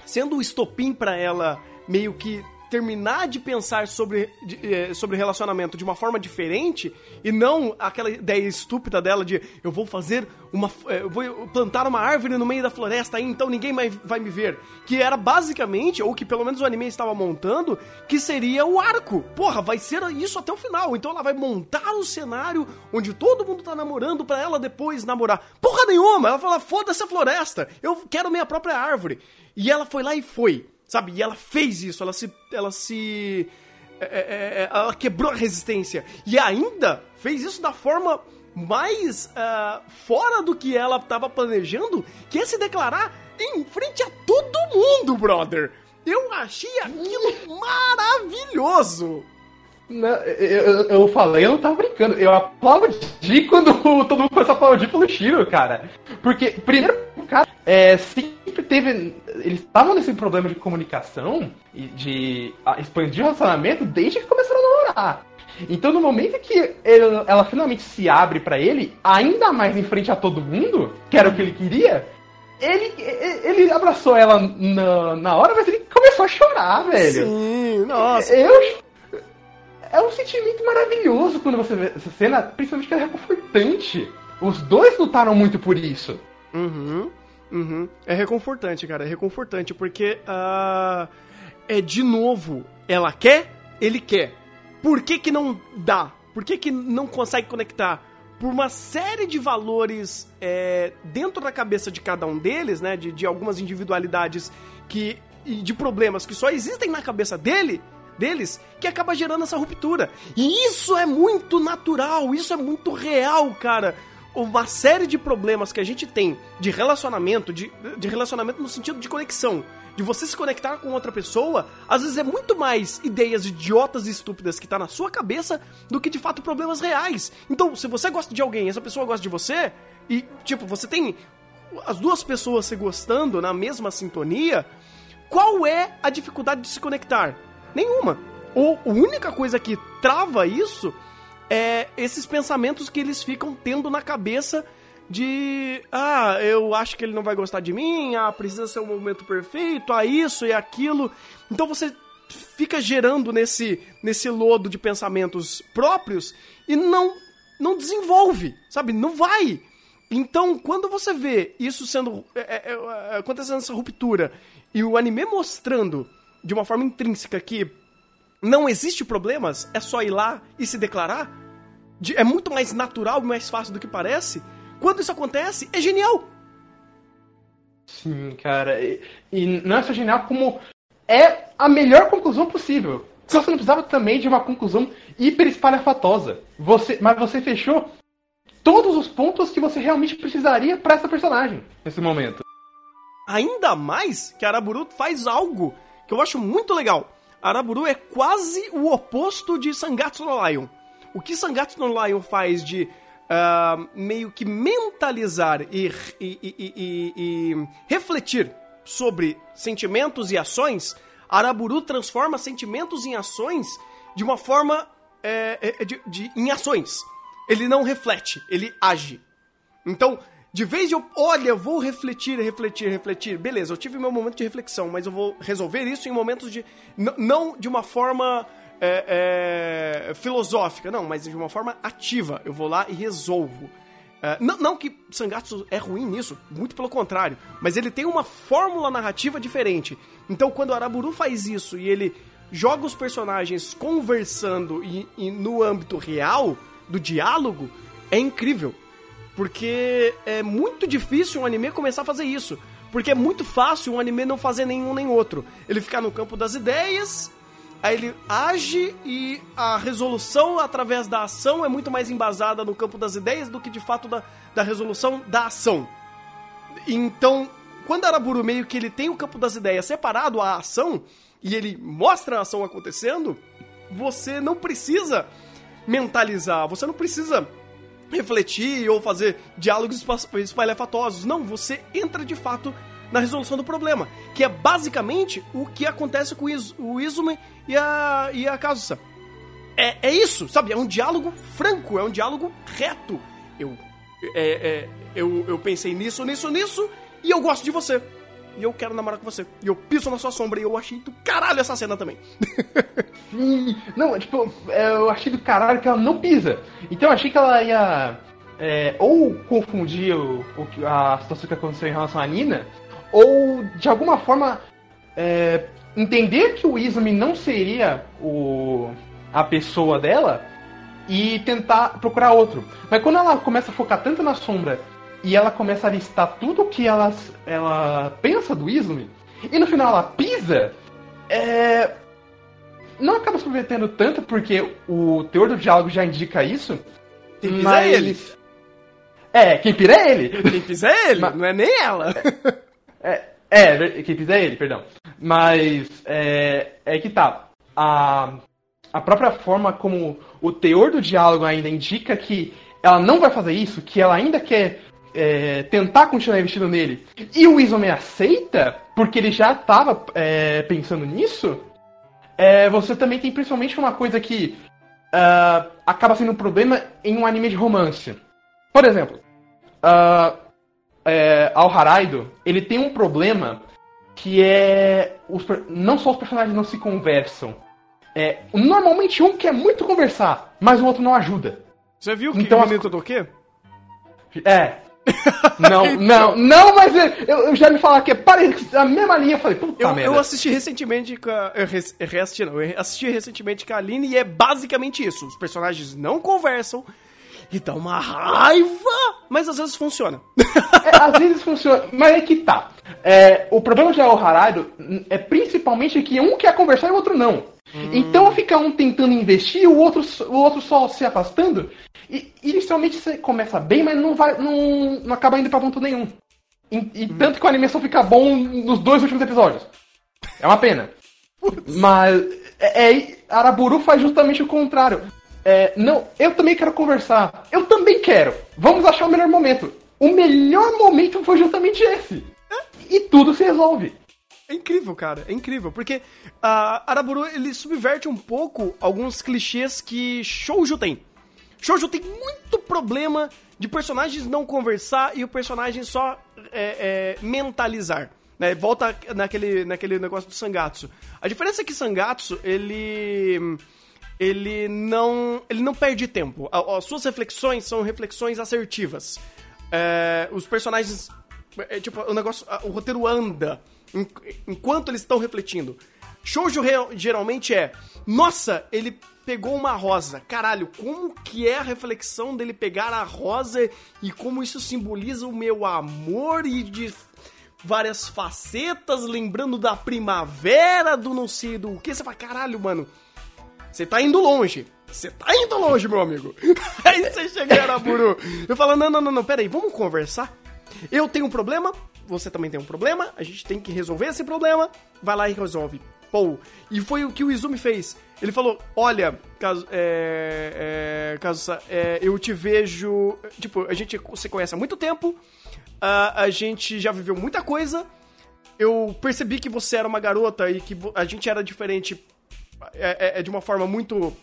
[SPEAKER 2] sendo o estopim para ela meio que terminar de pensar sobre, de, eh, sobre relacionamento de uma forma diferente e não aquela ideia estúpida dela de eu vou fazer uma. Eh, eu vou plantar uma árvore no meio da floresta aí, então ninguém mais vai me ver. Que era basicamente, ou que pelo menos o anime estava montando, que seria o arco. Porra, vai ser isso até o final. Então ela vai montar o cenário onde todo mundo tá namorando para ela depois namorar. Porra nenhuma! Ela fala, foda-se a floresta, eu quero minha própria árvore. E ela foi lá e foi. Sabe? E ela fez isso, ela se. Ela se. É, é, é, é ela quebrou a resistência. E ainda fez isso da forma mais uh, fora do que ela estava planejando, que é se declarar em frente a todo mundo, brother. Eu achei aquilo maravilhoso.
[SPEAKER 3] Não, eu, eu falei, eu não tava brincando. Eu aplaudi quando todo mundo começou a aplaudir pelo Shiro, cara. Porque, primeiro, cara é, sempre teve. Eles estavam nesse problema de comunicação e de expandir o relacionamento desde que começaram a namorar. Então, no momento que ele, ela finalmente se abre para ele, ainda mais em frente a todo mundo, que era o que ele queria, ele, ele abraçou ela na, na hora, mas ele começou a chorar, velho.
[SPEAKER 2] Sim, nossa.
[SPEAKER 3] Eu é um sentimento maravilhoso quando você vê essa cena, principalmente que ela é reconfortante. Os dois lutaram muito por isso.
[SPEAKER 2] Uhum, uhum. É reconfortante, cara, é reconfortante, porque uh, é de novo, ela quer, ele quer. Por que que não dá? Por que que não consegue conectar? Por uma série de valores é, dentro da cabeça de cada um deles, né, de, de algumas individualidades que e de problemas que só existem na cabeça dele, deles que acaba gerando essa ruptura. E isso é muito natural, isso é muito real, cara. Uma série de problemas que a gente tem de relacionamento, de, de relacionamento no sentido de conexão, de você se conectar com outra pessoa, às vezes é muito mais ideias idiotas e estúpidas que tá na sua cabeça do que de fato problemas reais. Então, se você gosta de alguém essa pessoa gosta de você, e tipo, você tem as duas pessoas se gostando na mesma sintonia, qual é a dificuldade de se conectar? Nenhuma. Ou a única coisa que trava isso é esses pensamentos que eles ficam tendo na cabeça de ah, eu acho que ele não vai gostar de mim, ah, precisa ser o um momento perfeito, ah, isso e aquilo. Então você fica gerando nesse nesse lodo de pensamentos próprios e não não desenvolve, sabe? Não vai. Então, quando você vê isso sendo é, é, é, acontecendo essa ruptura e o anime mostrando de uma forma intrínseca que não existe problemas, é só ir lá e se declarar, é muito mais natural e mais fácil do que parece. Quando isso acontece, é genial.
[SPEAKER 3] Sim, cara. E, e não é só genial, como é a melhor conclusão possível. Você não precisava também de uma conclusão hiper espalhafatosa. Você, mas você fechou todos os pontos que você realmente precisaria para essa personagem nesse momento.
[SPEAKER 2] Ainda mais que Araburu faz algo que eu acho muito legal. Araburu é quase o oposto de Sangatsu no Lion. O que Sangatsu no Lion faz de uh, meio que mentalizar e, e, e, e, refletir sobre sentimentos e ações, Araburu transforma sentimentos em ações de uma forma é, de, de, em ações. Ele não reflete, ele age. Então, de vez eu, olha, eu vou refletir, refletir, refletir. Beleza, eu tive meu momento de reflexão, mas eu vou resolver isso em momentos de. Não de uma forma é, é, filosófica, não, mas de uma forma ativa. Eu vou lá e resolvo. É, não, não, que Sangatsu é ruim nisso, muito pelo contrário, mas ele tem uma fórmula narrativa diferente. Então, quando o Araburu faz isso e ele joga os personagens conversando e, e no âmbito real do diálogo, é incrível. Porque é muito difícil um anime começar a fazer isso. Porque é muito fácil um anime não fazer nenhum nem outro. Ele ficar no campo das ideias, aí ele age e a resolução através da ação é muito mais embasada no campo das ideias do que de fato da, da resolução da ação. Então, quando Araburu meio que ele tem o campo das ideias separado à ação e ele mostra a ação acontecendo, você não precisa mentalizar, você não precisa refletir ou fazer diálogos espalhafatosos. Não, você entra de fato na resolução do problema, que é basicamente o que acontece com o Izumi e a, e a Kazusa. É, é isso, sabe? É um diálogo franco, é um diálogo reto. Eu, é, é, eu, eu pensei nisso, nisso, nisso, e eu gosto de você. E eu quero namorar com você. E eu piso na sua sombra e eu achei do caralho essa cena também.
[SPEAKER 3] Sim, não, tipo, é, eu achei do caralho que ela não pisa. Então eu achei que ela ia é, ou confundir o, o, a situação que aconteceu em relação à Nina, ou de alguma forma é, entender que o Izumi não seria o, a pessoa dela e tentar procurar outro. Mas quando ela começa a focar tanto na sombra e ela começa a listar tudo que ela, ela pensa do Izumi, e no final ela pisa, é... não acaba se prometendo tanto porque o teor do diálogo já indica isso.
[SPEAKER 2] Quem pisa mas... é ele.
[SPEAKER 3] É, quem pisa é ele.
[SPEAKER 2] Quem pisa é ele, mas... não é nem ela.
[SPEAKER 3] É, é, quem pisa é ele, perdão. Mas é, é que tá. A, a própria forma como o teor do diálogo ainda indica que ela não vai fazer isso, que ela ainda quer é, tentar continuar investindo nele, e o Izome aceita, porque ele já estava é, pensando nisso, é, você também tem principalmente uma coisa que uh, acaba sendo um problema em um anime de romance. Por exemplo, uh, é, Al Haraido, ele tem um problema que é os, não só os personagens não se conversam, é, normalmente um quer muito conversar, mas o outro não ajuda.
[SPEAKER 2] Você viu que então, o menino do quê?
[SPEAKER 3] É. não, não, não, mas eu, eu já me falar que é a mesma linha, eu falei, puta
[SPEAKER 2] eu,
[SPEAKER 3] merda.
[SPEAKER 2] Eu assisti recentemente com a, eu reassisti, não, eu assisti recentemente com a Aline e é basicamente isso. Os personagens não conversam, e dá uma raiva, mas às vezes funciona.
[SPEAKER 3] É, às vezes funciona, mas é que tá. É, o problema de El Harado é principalmente que um quer conversar e o outro não. Hum. Então fica um tentando investir e o outro, o outro só se afastando. E inicialmente você começa bem, mas não, vai, não, não acaba indo pra ponto nenhum. E, e hum. tanto que a animação fica bom nos dois últimos episódios. É uma pena. mas é, é, Araburu faz justamente o contrário. É, não, eu também quero conversar. Eu também quero. Vamos achar o melhor momento. O melhor momento foi justamente esse. E tudo se resolve.
[SPEAKER 2] É incrível, cara. É incrível. Porque a uh, Araburu, ele subverte um pouco alguns clichês que Shoujo tem. Shoujo tem muito problema de personagens não conversar e o personagem só é, é, mentalizar. Né? Volta naquele, naquele negócio do Sangatsu. A diferença é que Sangatsu, ele ele não, ele não perde tempo. As suas reflexões são reflexões assertivas. É, os personagens. É, tipo, o negócio. O roteiro anda enquanto eles estão refletindo. Shoujo geralmente é. Nossa, ele pegou uma rosa. Caralho, como que é a reflexão dele pegar a rosa e como isso simboliza o meu amor e de várias facetas, lembrando da primavera, do não sei do que. Você fala, caralho, mano você tá indo longe. Você tá indo longe, meu amigo. Aí você chega em Araburu. Eu falo, não, não, não, não, peraí, vamos conversar? Eu tenho um problema, você também tem um problema, a gente tem que resolver esse problema. Vai lá e resolve. Pô, e foi o que o Izumi fez. Ele falou: Olha, caso, é, é, é, eu te vejo. Tipo, a gente se conhece há muito tempo, a, a gente já viveu muita coisa. Eu percebi que você era uma garota e que a gente era diferente é, é, é de uma forma muito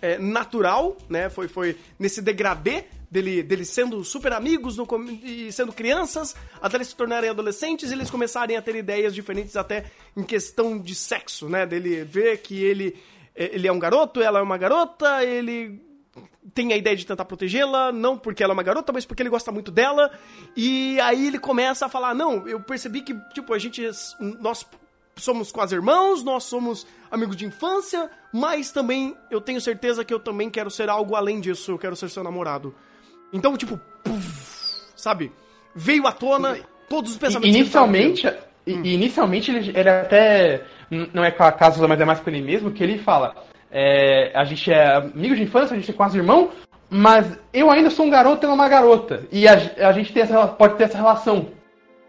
[SPEAKER 2] é, natural, né? Foi, foi nesse degradê dele, dele sendo super amigos no, e sendo crianças, até eles se tornarem adolescentes e eles começarem a ter ideias diferentes até em questão de sexo, né? Dele ver que ele, é, ele é um garoto, ela é uma garota, ele tem a ideia de tentar protegê-la, não porque ela é uma garota, mas porque ele gosta muito dela. E aí ele começa a falar: "Não, eu percebi que tipo a gente nós somos quase irmãos, nós somos amigos de infância, mas também eu tenho certeza que eu também quero ser algo além disso, eu quero ser seu namorado. Então, tipo, puff, sabe? Veio à tona todos os pensamentos.
[SPEAKER 3] Inicialmente, hum. inicialmente ele, ele até não é com a casa, mas é mais com ele mesmo, que ele fala: é, a gente é amigo de infância, a gente é quase irmão, mas eu ainda sou um garoto e ela é uma garota. E a, a gente tem essa, pode ter essa relação.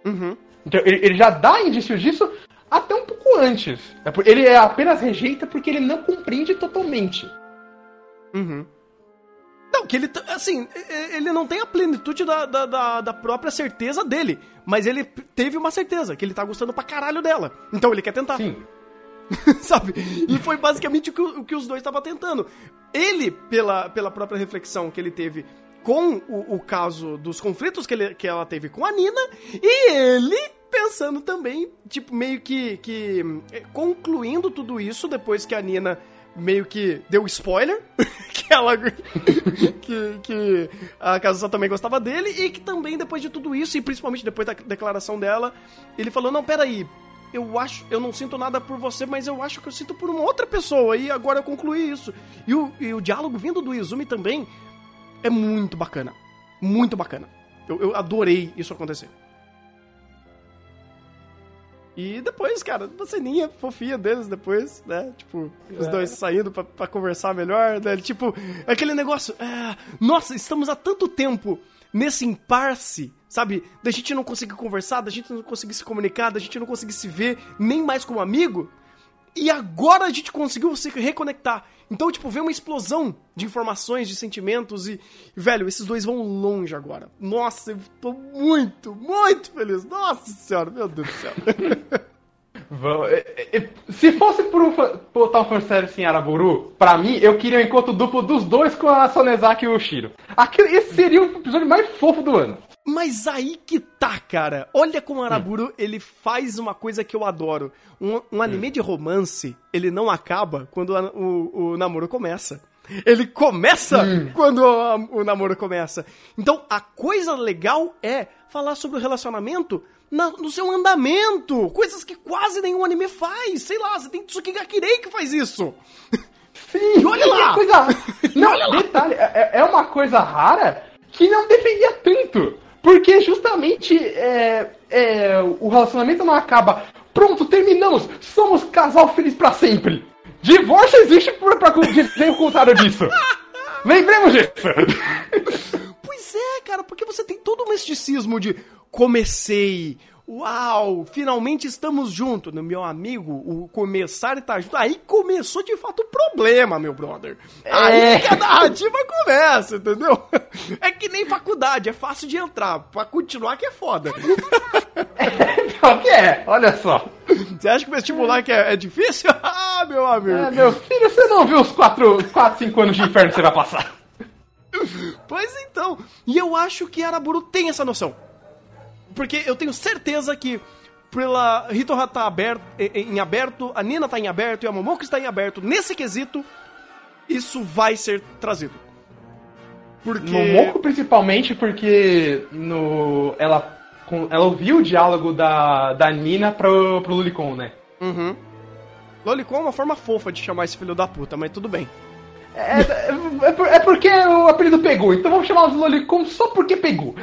[SPEAKER 2] Uhum.
[SPEAKER 3] Então, ele, ele, já dá indícios disso, até um pouco antes. É ele é apenas rejeita porque ele não compreende totalmente.
[SPEAKER 2] Uhum. Não, que ele, assim, ele não tem a plenitude da, da, da, da, própria certeza dele, mas ele teve uma certeza, que ele tá gostando pra caralho dela. Então ele quer tentar. Sim. Sabe? E foi basicamente o que, o que os dois estavam tentando. Ele, pela, pela própria reflexão que ele teve com o, o caso dos conflitos que, ele, que ela teve com a Nina, e ele pensando também, tipo, meio que, que eh, concluindo tudo isso depois que a Nina meio que deu spoiler que ela que, que a Kazusa também gostava dele e que também depois de tudo isso e principalmente depois da declaração dela, ele falou: "Não, pera aí, eu acho, eu não sinto nada por você, mas eu acho que eu sinto por uma outra pessoa e agora eu concluí isso". E o, e o diálogo vindo do Izumi também é muito bacana. Muito bacana. Eu, eu adorei isso acontecer. E depois, cara, uma ceninha fofinha deles depois, né? Tipo, os é. dois saindo pra, pra, conversar melhor, né? Tipo, aquele negócio. É, nossa, estamos há tanto tempo nesse impasse, sabe? Da gente não conseguir conversar, da gente não conseguir se comunicar, da gente não conseguir se ver nem mais como amigo. E agora a gente conseguiu se reconectar. Então, tipo, vem uma explosão de informações, de sentimentos e, velho, esses dois vão longe agora. Nossa, eu tô muito, muito feliz. Nossa senhora, meu Deus do céu.
[SPEAKER 3] É, é, se fosse por botar um fanservice em Araburu, pra mim, eu queria um encontro duplo dos dois com a Sonezaki e o Shiro. Aquele, esse seria o episódio mais fofo do ano.
[SPEAKER 2] Mas aí que tá, cara. Olha como Araburu hum. ele faz uma coisa que eu adoro. Um, um anime hum. de romance, ele não acaba quando a, o, o namoro começa. Ele começa hum. quando a, o namoro começa. Então, a coisa legal é falar sobre o relacionamento na, no seu andamento. Coisas que quase nenhum anime faz. Sei lá, você tem Tsukigakirei que faz isso.
[SPEAKER 3] Sim, e olha lá! Coisa... Não, olha detalhe, é, é uma coisa rara que não deveria tanto. Porque justamente é, é, o relacionamento não acaba. Pronto, terminamos. Somos casal feliz para sempre. Divórcio existe pra, pra dizer o contrário disso. Lembremos disso.
[SPEAKER 2] Pois é, cara, porque você tem todo um misticismo de comecei, Uau, finalmente estamos juntos. No meu amigo, o começar e tá junto. Aí começou de fato o problema, meu brother. É. Aí que a narrativa começa, entendeu? É que nem faculdade, é fácil de entrar. Pra continuar que é foda.
[SPEAKER 3] É, que é, olha só.
[SPEAKER 2] Você acha que o vestibular que é, é difícil? Ah, meu amigo. É,
[SPEAKER 3] meu filho, você não viu os 4, 4 5 anos de inferno que você vai passar.
[SPEAKER 2] Pois então, e eu acho que Araburu tem essa noção. Porque eu tenho certeza que pela Hitoha tá aberto, em aberto, a Nina tá em aberto e a Momoko está em aberto. Nesse quesito, isso vai ser trazido.
[SPEAKER 3] Porque... Momoko principalmente porque no ela ela ouviu o diálogo da, da Nina pro, pro Lolicon, né?
[SPEAKER 2] Uhum. Lolicon é uma forma fofa de chamar esse filho da puta, mas tudo bem.
[SPEAKER 3] É, é, é porque o apelido pegou, então vamos chamar os Lolicon só porque pegou.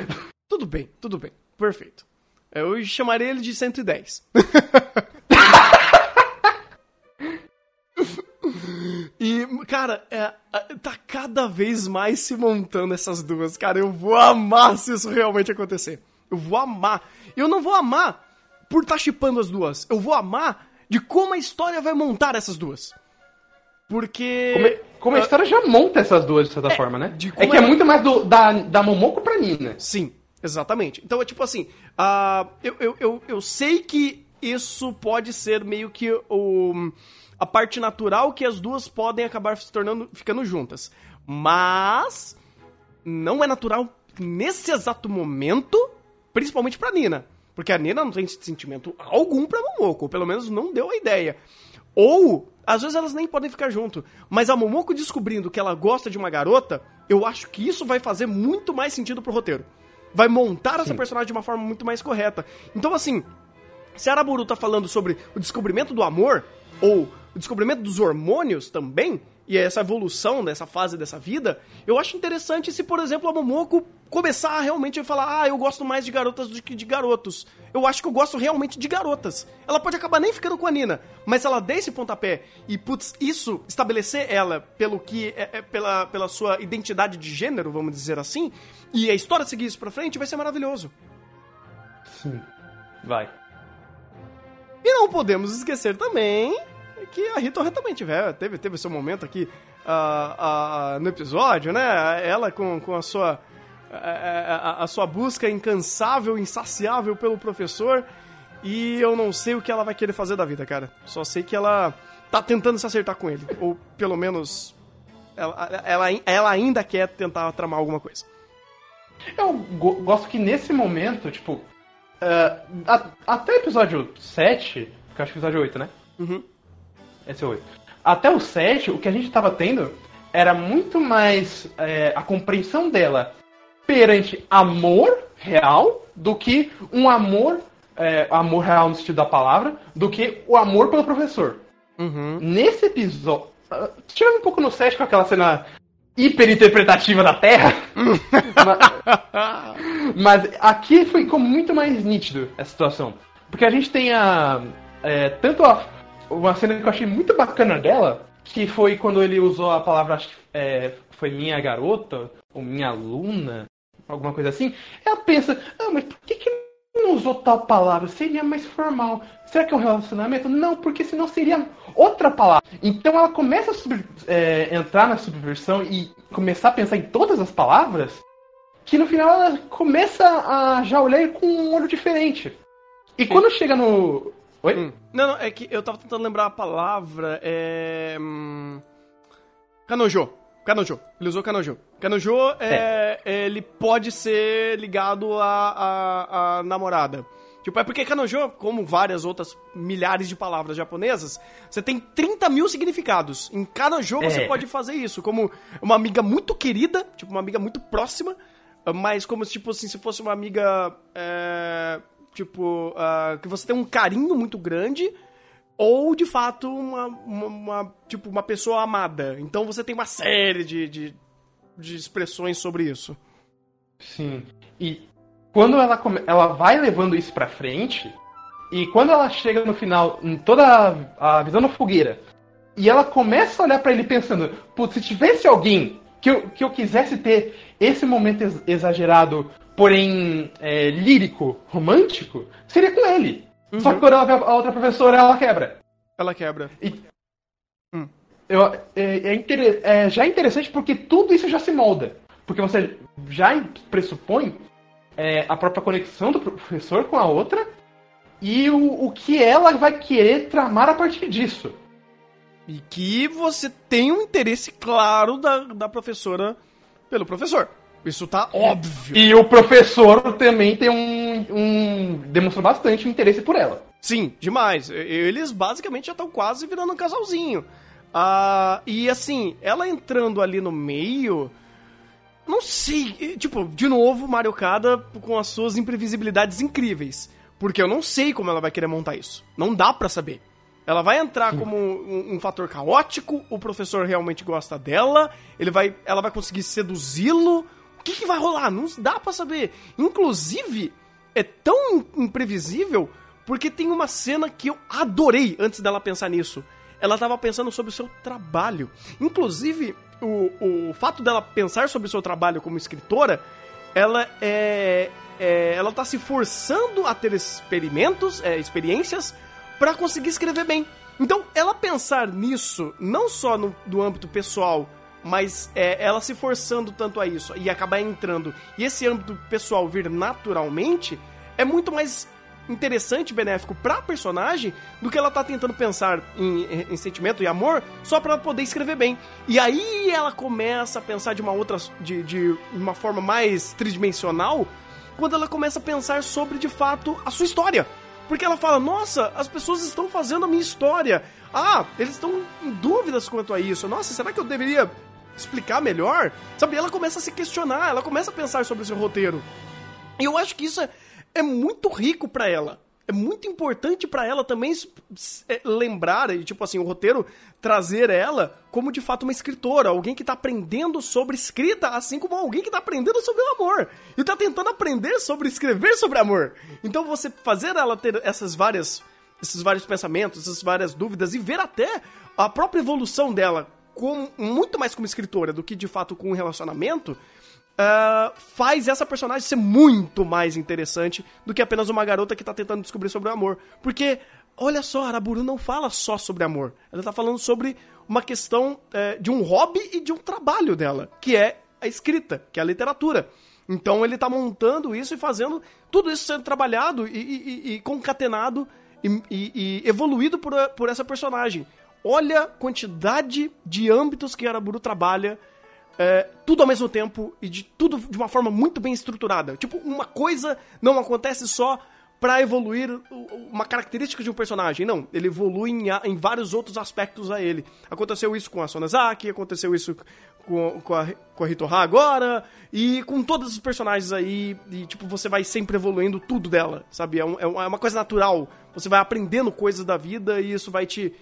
[SPEAKER 2] Tudo bem, tudo bem. Perfeito. Eu chamaria ele de 110. e, cara, é, tá cada vez mais se montando essas duas. Cara, eu vou amar se isso realmente acontecer. Eu vou amar. Eu não vou amar por estar tá chipando as duas. Eu vou amar de como a história vai montar essas duas. Porque.
[SPEAKER 3] Como, como a história já monta essas duas, de certa é, forma, né? É que é ela... é muito mais do, da, da Momoko pra Nina.
[SPEAKER 2] Sim. Exatamente. Então é tipo assim, uh, eu, eu, eu, eu sei que isso pode ser meio que o, a parte natural que as duas podem acabar se tornando, ficando juntas. Mas não é natural nesse exato momento, principalmente pra Nina. Porque a Nina não tem sentimento algum pra Momoko, pelo menos não deu a ideia. Ou, às vezes elas nem podem ficar junto. Mas a Momoko descobrindo que ela gosta de uma garota, eu acho que isso vai fazer muito mais sentido pro roteiro vai montar Sim. essa personagem de uma forma muito mais correta. Então, assim, se Araburu tá falando sobre o descobrimento do amor, ou o descobrimento dos hormônios também, e essa evolução dessa fase dessa vida, eu acho interessante se, por exemplo, a Momoko começar a realmente falar: ah, eu gosto mais de garotas do que de garotos. Eu acho que eu gosto realmente de garotas. Ela pode acabar nem ficando com a Nina, mas ela der esse pontapé e, putz, isso, estabelecer ela pelo que é, é, pela, pela sua identidade de gênero, vamos dizer assim, e a história seguir isso pra frente, vai ser maravilhoso.
[SPEAKER 3] Sim, vai.
[SPEAKER 2] E não podemos esquecer também que a Rita também tiver, teve, teve seu momento aqui uh, uh, no episódio, né? Ela com, com a sua. A, a, a sua busca incansável, insaciável pelo professor. E eu não sei o que ela vai querer fazer da vida, cara. Só sei que ela tá tentando se acertar com ele. Ou pelo menos. Ela, ela, ela ainda quer tentar tramar alguma coisa.
[SPEAKER 3] Eu gosto que nesse momento, tipo. Uh, a, até episódio 7, que eu acho que é o episódio 8, né?
[SPEAKER 2] Uhum.
[SPEAKER 3] Esse é o 8. Até o 7, o que a gente tava tendo era muito mais é, a compreensão dela perante amor real do que um amor, é, amor real no sentido da palavra, do que o amor pelo professor.
[SPEAKER 2] Uhum.
[SPEAKER 3] Nesse episódio. Tirando um pouco no 7 com aquela cena hiperinterpretativa da Terra. mas, mas, aqui ficou muito mais nítido essa situação. Porque a gente tem a. É, tanto a, uma cena que eu achei muito bacana dela, que foi quando ele usou a palavra, acho que é, foi minha garota, ou minha aluna, alguma coisa assim. Ela pensa, ah, mas por que, que não usou tal palavra? Seria mais formal. Será que é um relacionamento? Não, porque senão seria outra palavra. Então ela começa a sub, é, entrar na subversão e começar a pensar em todas as palavras, que no final ela começa a já olhar com um olho diferente. E quando chega no. Oi? Hum.
[SPEAKER 2] Não, não, é que eu tava tentando lembrar a palavra. É. Hum... Canojo. Canojo. Ele usou Canojo. Canojo, é, é. ele pode ser ligado à, à, namorada. Tipo, é porque Kanojo, como várias outras milhares de palavras japonesas, você tem 30 mil significados. Em Kanojo é. você pode fazer isso, como uma amiga muito querida, tipo, uma amiga muito próxima, mas como, tipo assim, se fosse uma amiga, é, tipo, uh, que você tem um carinho muito grande, ou de fato uma, uma, uma, tipo uma pessoa amada. Então você tem uma série de, de, de expressões sobre isso.
[SPEAKER 3] Sim. E quando ela, ela vai levando isso pra frente, e quando ela chega no final, em toda a, visão na fogueira, e ela começa a olhar para ele pensando, se tivesse alguém que eu, que eu quisesse ter esse momento ex exagerado, porém é, lírico, romântico, seria com ele. Uhum. Só que quando ela vê a outra professora, ela quebra.
[SPEAKER 2] Ela quebra.
[SPEAKER 3] E, hum. eu, é, é, é, já é interessante porque tudo isso já se molda. Porque você já pressupõe é, a própria conexão do professor com a outra e o, o que ela vai querer tramar a partir disso.
[SPEAKER 2] E que você tem um interesse claro da, da professora pelo professor. Isso tá óbvio.
[SPEAKER 3] E o professor também tem um. um demonstrou bastante interesse por ela.
[SPEAKER 2] Sim, demais. Eles basicamente já estão quase virando um casalzinho. Ah, e assim, ela entrando ali no meio. Não sei. Tipo, de novo, Mario Kada com as suas imprevisibilidades incríveis. Porque eu não sei como ela vai querer montar isso. Não dá para saber. Ela vai entrar Sim. como um, um, fator caótico, o professor realmente gosta dela, ele vai, ela vai conseguir seduzi-lo, que, que vai rolar? Não dá para saber. Inclusive, é tão imprevisível porque tem uma cena que eu adorei antes dela pensar nisso. Ela tava pensando sobre o seu trabalho. Inclusive, o, o fato dela pensar sobre o seu trabalho como escritora, ela é, é ela tá se forçando a ter experimentos, é, experiências para conseguir escrever bem. Então, ela pensar nisso, não só no, no âmbito pessoal, mas é, ela se forçando tanto a isso e acabar entrando e esse âmbito pessoal vir naturalmente é muito mais interessante benéfico pra personagem do que ela tá tentando pensar em, em sentimento e amor só para poder escrever bem. E aí ela começa a pensar de uma outra de, de uma forma mais tridimensional quando ela começa a pensar sobre de fato a sua história. Porque ela fala: "Nossa, as pessoas estão fazendo a minha história. Ah, eles estão em dúvidas quanto a isso. Nossa, será que eu deveria explicar melhor, sabe? Ela começa a se questionar, ela começa a pensar sobre o seu roteiro. E eu acho que isso é, é muito rico para ela. É muito importante para ela também é, lembrar, e tipo assim, o roteiro trazer ela como de fato uma escritora, alguém que tá aprendendo sobre escrita, assim como alguém que tá aprendendo sobre o amor. E tá tentando aprender sobre escrever sobre amor. Então você fazer ela ter essas várias esses vários pensamentos, essas várias dúvidas e ver até a própria evolução dela muito mais como escritora do que de fato com um relacionamento, uh, faz essa personagem ser muito mais interessante do que apenas uma garota que tá tentando descobrir sobre o amor. Porque, olha só, Araburu não fala só sobre amor. Ela tá falando sobre uma questão é, de um hobby e de um trabalho dela, que é a escrita, que é a literatura. Então ele tá montando isso e fazendo tudo isso sendo trabalhado e, e, e concatenado e, e, evoluído por, por essa personagem. Olha a quantidade de âmbitos que Araburu trabalha, é, tudo ao mesmo tempo e de tudo de uma forma muito bem estruturada. Tipo, uma coisa não acontece só para evoluir uma característica de um personagem. Não, ele evolui em, em, vários outros aspectos a ele. Aconteceu isso com a Sonazaki, aconteceu isso com, com, a, com a Hitoha agora, e com todos os personagens aí, e tipo, você vai sempre evoluindo tudo dela, sabe? É, um, é uma coisa natural. Você vai aprendendo coisas da vida e isso vai te,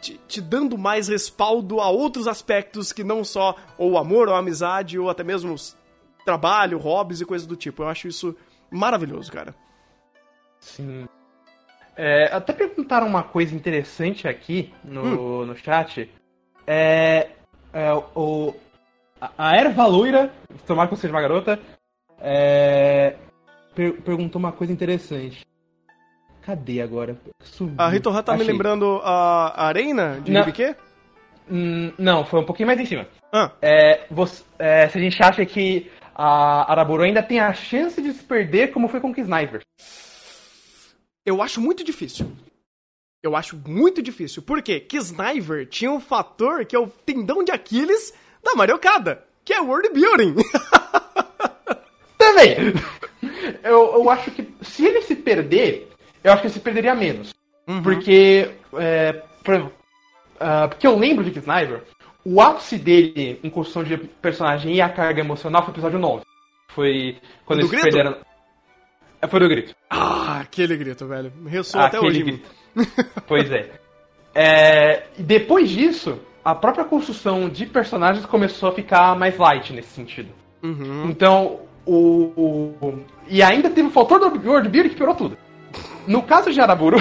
[SPEAKER 2] te, te, dando mais respaldo a outros aspectos que não só ou amor, ou amizade, ou até mesmo trabalho, hobbies e coisas do tipo. Eu acho isso maravilhoso, cara.
[SPEAKER 3] Sim. É, até perguntaram uma coisa interessante aqui no, hum. no chat. É, é, o, a erva loira, tomar que seja uma garota, é, per, perguntou uma coisa interessante. Cadê agora?
[SPEAKER 2] Subiu. A Ritoha tá Achei. me lembrando a Arena de Ribiquê?
[SPEAKER 3] Hum, não, foi um pouquinho mais em cima. Ah. É, você, é, se a gente acha que a Araburu ainda tem a chance de se perder como foi com o Sniper.
[SPEAKER 2] Eu acho muito difícil. Eu acho muito difícil. Por quê? Que Sniper tinha um fator que é o tendão de Aquiles da Mariocada, que é world building.
[SPEAKER 3] Também. Eu, eu acho que se ele se perder, eu acho que se perderia menos. Uhum. Porque, é, por, uh, porque eu lembro de Sniper, o ápice dele em construção de personagem e a carga emocional foi o episódio 9. Foi quando eles grito? perderam. É, foi do grito.
[SPEAKER 2] Ah, aquele grito, velho. Ressoa ah, até hoje. Grito.
[SPEAKER 3] pois é. é. Depois disso, a própria construção de personagens começou a ficar mais light nesse sentido. Uhum. Então, o, o, E ainda teve o fator do World Building que piorou tudo. No caso de Araburu,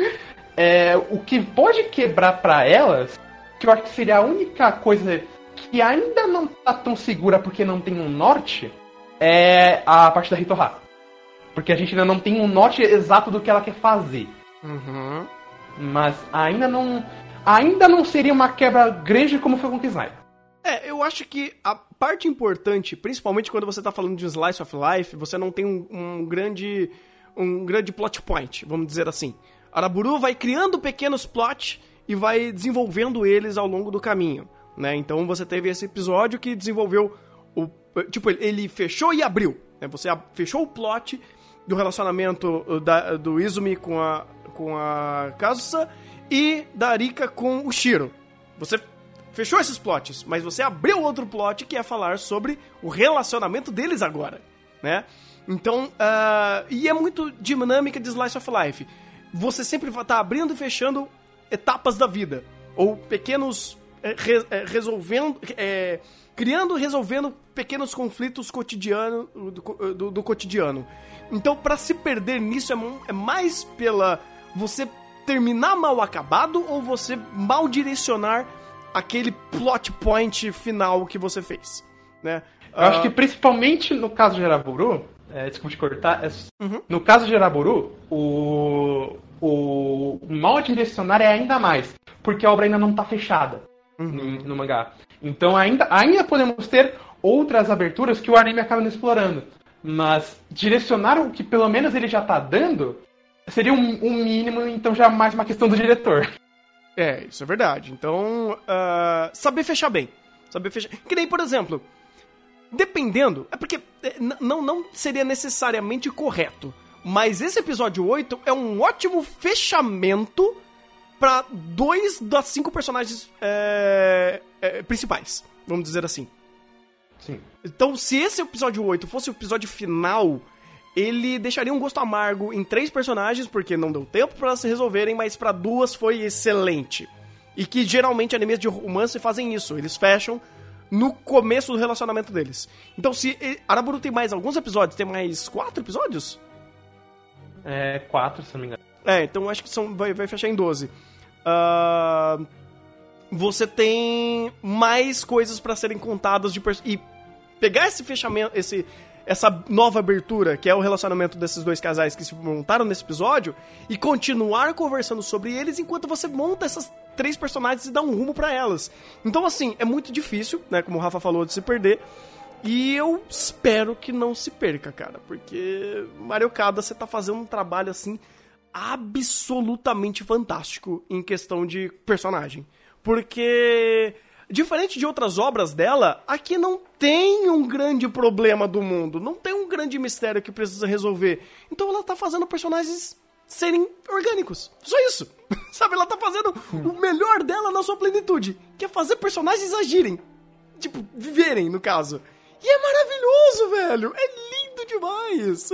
[SPEAKER 3] é, o que pode quebrar para elas, que eu acho que seria a única coisa que ainda não tá tão segura porque não tem um norte, é a parte da Hitoha. Porque a gente ainda não tem um norte exato do que ela quer fazer. Uhum. Mas ainda não. Ainda não seria uma quebra grande como foi com o Sniper.
[SPEAKER 2] É, eu acho que a parte importante, principalmente quando você tá falando de um slice of life, você não tem um, um grande um grande plot point, vamos dizer assim. Araburu vai criando pequenos plots e vai desenvolvendo eles ao longo do caminho, né? Então você teve esse episódio que desenvolveu o tipo ele fechou e abriu, né? Você fechou o plot do relacionamento uh, da, do Izumi com a com a Kazusa e da Arika com o Shiro. Você fechou esses plots, mas você abriu outro plot que é falar sobre o relacionamento deles agora, né? Então, uh, e é muito dinâmica de Slice of Life. Você sempre tá abrindo e fechando etapas da vida. Ou pequenos. É, re, é, resolvendo. É, criando e resolvendo pequenos conflitos cotidiano, do, do, do cotidiano. Então, para se perder nisso, é, é mais pela. Você terminar mal acabado ou você mal direcionar aquele plot point final que você fez, né?
[SPEAKER 3] Eu uh... acho que principalmente no caso de Araburu, é, desculpa te cortar. É, uhum. No caso de Araburu, o, o, mal direcionar é ainda mais, porque a obra ainda não está fechada uhum. no, no, mangá. Então ainda, ainda podemos ter outras aberturas que o anime acaba explorando. Mas direcionar o que pelo menos ele já está dando seria um, um, mínimo, então já é mais uma questão do diretor.
[SPEAKER 2] É, isso é verdade. Então, uh, saber fechar bem. Saber fechar. Que nem, por exemplo, Dependendo, é porque é, não, não seria necessariamente correto. Mas esse episódio 8 é um ótimo fechamento para dois das cinco personagens é, é, principais, vamos dizer assim. Sim. Então, se esse episódio 8 fosse o episódio final, ele deixaria um gosto amargo em três personagens, porque não deu tempo para se resolverem, mas para duas foi excelente. E que geralmente animes de romance fazem isso, eles fecham no começo do relacionamento deles. Então, se Araburu tem mais alguns episódios, tem mais quatro episódios?
[SPEAKER 3] É, quatro, se não me engano.
[SPEAKER 2] É, então acho que são, vai, vai fechar em 12. Uh, ah, você tem mais coisas para serem contadas de e pegar esse fechamento, esse essa nova abertura, que é o relacionamento desses dois casais que se montaram nesse episódio, e continuar conversando sobre eles enquanto você monta essas três personagens e dar um rumo para elas. Então, assim, é muito difícil, né? Como o Rafa falou, de se perder. E eu espero que não se perca, cara. Porque Mario Kada, você tá fazendo um trabalho, assim, absolutamente fantástico em questão de personagem. Porque Diferente de outras obras dela, aqui não tem um grande problema do mundo, não tem um grande mistério que precisa resolver. Então ela tá fazendo personagens serem orgânicos. Só isso. Sabe, ela tá fazendo o melhor dela na sua plenitude, que é fazer personagens agirem. Tipo, viverem, no caso. E é maravilhoso, velho. É lindo demais.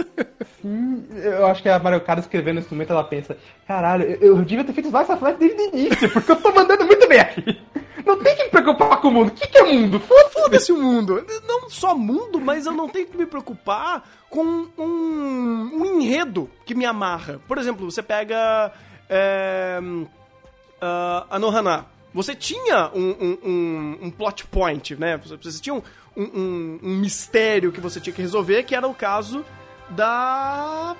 [SPEAKER 3] Sim, eu acho que a Mario Kart escrevendo nesse momento, ela pensa: caralho, eu, eu devia ter feito mais essa flash desde o início, porque eu tô mandando muito bem aqui. Não tem que me preocupar com o mundo. O que, que é mundo?
[SPEAKER 2] Foda-se o mundo. Não só mundo, mas eu não tenho que me preocupar com um, um enredo que me amarra. Por exemplo, você pega é, uh, a Nohana. Você tinha um, um, um, plot point, né? Você tinha um, um, um, mistério que você tinha que resolver, que era o caso da.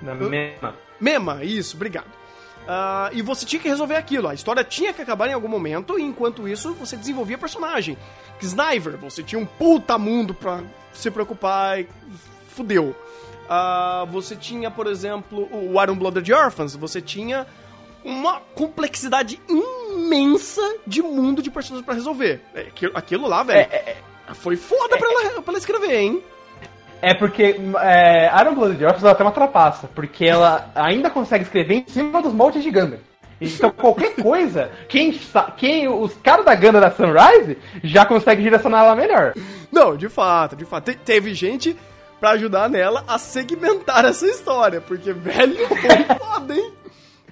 [SPEAKER 3] Da Mema.
[SPEAKER 2] Mema, isso, obrigado. Uh, e você tinha que resolver aquilo. A história tinha que acabar em algum momento, e enquanto isso, você desenvolvia personagem. Sniper, você tinha um puta mundo pra se preocupar e fudeu. Uh, você tinha, por exemplo, o Iron Blooded Orphans, você tinha uma complexidade imensa de mundo de personagens para resolver. É, aquilo, aquilo lá, velho, é, é, é, foi foda é, pra, ela, pra ela escrever, hein?
[SPEAKER 3] É porque é, Iron Blooded Orphans ela tem uma trapaça, porque ela ainda consegue escrever em cima dos moldes de Gundam. Então qualquer coisa, quem, quem os caras da Ganda da Sunrise já consegue direcionar ela melhor.
[SPEAKER 2] Não, de fato, de fato. Te, teve gente para ajudar nela a segmentar essa história, porque velho foi foda, hein?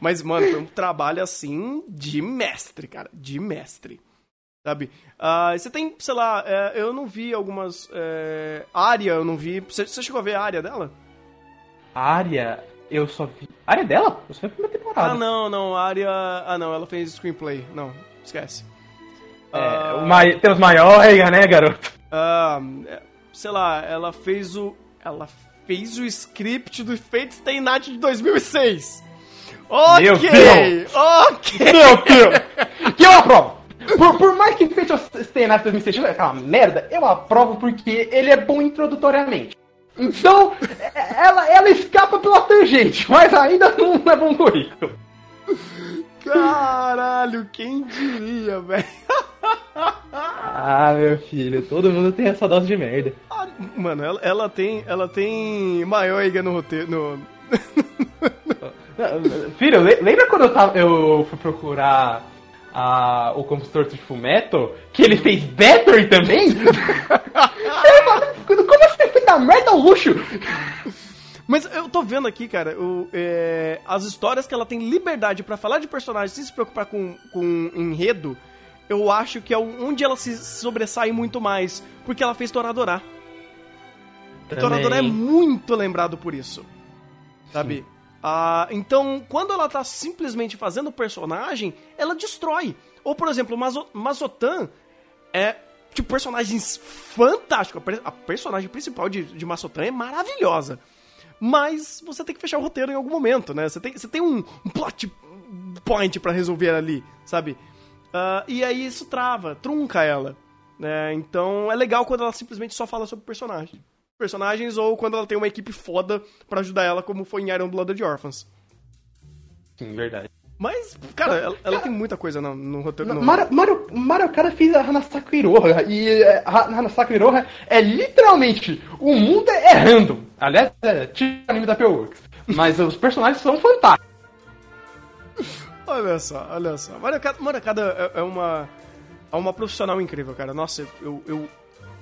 [SPEAKER 2] Mas, mano, foi um trabalho assim de mestre, cara, de mestre. Sabe? Uh, você tem, sei lá, é, eu não vi algumas. É, área, eu não vi. Você, você, chegou a ver a área dela?
[SPEAKER 3] Área? Eu só vi. A área dela? Eu só vi a primeira temporada.
[SPEAKER 2] Ah, não, não. A área. Ah, não, ela fez screenplay. Não, esquece.
[SPEAKER 3] É, uh, mai... Tem os maiores, né, garoto?
[SPEAKER 2] Uh, sei lá, ela fez o. Ela fez o script do Fate Stay Night de 2006. Ok! Meu Deus! Ok!
[SPEAKER 3] Meu Deus! Que eu aprovo! Por, por mais que Fate Stay Night 2006 é uma merda, eu aprovo porque ele é bom introdutoriamente. Então, ela, ela escapa pela tangente, mas ainda não é bom currículo.
[SPEAKER 2] Caralho, quem diria, velho?
[SPEAKER 3] ah, meu filho, todo mundo tem essa dose de merda. Ah,
[SPEAKER 2] mano, ela, ela tem. Ela tem maior no roteiro. No...
[SPEAKER 3] filho, lembra quando eu, tava, eu fui procurar a, o compositor de Fumeto, que ele fez Battery também? Como assim fez da merda ao luxo?
[SPEAKER 2] Mas eu tô vendo aqui, cara, o, é, as histórias que ela tem liberdade para falar de personagens sem se preocupar com, com enredo, eu acho que é onde ela se sobressai muito mais. Porque ela fez Toradorá. Toradorá é muito lembrado por isso. Sabe? Ah, então, quando ela tá simplesmente fazendo personagem, ela destrói. Ou, por exemplo, Mazo Mazotan é, tipo, personagens fantásticos. A personagem principal de, de Mazotan é maravilhosa. Mas você tem que fechar o roteiro em algum momento, né? Você tem, você tem um, um plot point para resolver ali, sabe? Uh, e aí isso trava, trunca ela. Né? Então é legal quando ela simplesmente só fala sobre personagem personagens ou quando ela tem uma equipe foda para ajudar ela, como foi em Iron Blooded Orphans.
[SPEAKER 3] Sim, verdade.
[SPEAKER 2] Mas, cara, ela, ela tem muita coisa no, no roteiro. No...
[SPEAKER 3] Mario, Mario, Mario Kart fez a Hanasaku Iroha, e é, a Hanasaku Iroha é literalmente o mundo é random. Aliás, é tipo anime da P-Works. Mas os personagens são fantásticos.
[SPEAKER 2] Olha só, olha só. Mario Kart, Mario Kart é, é, uma, é uma profissional incrível, cara. Nossa, eu, eu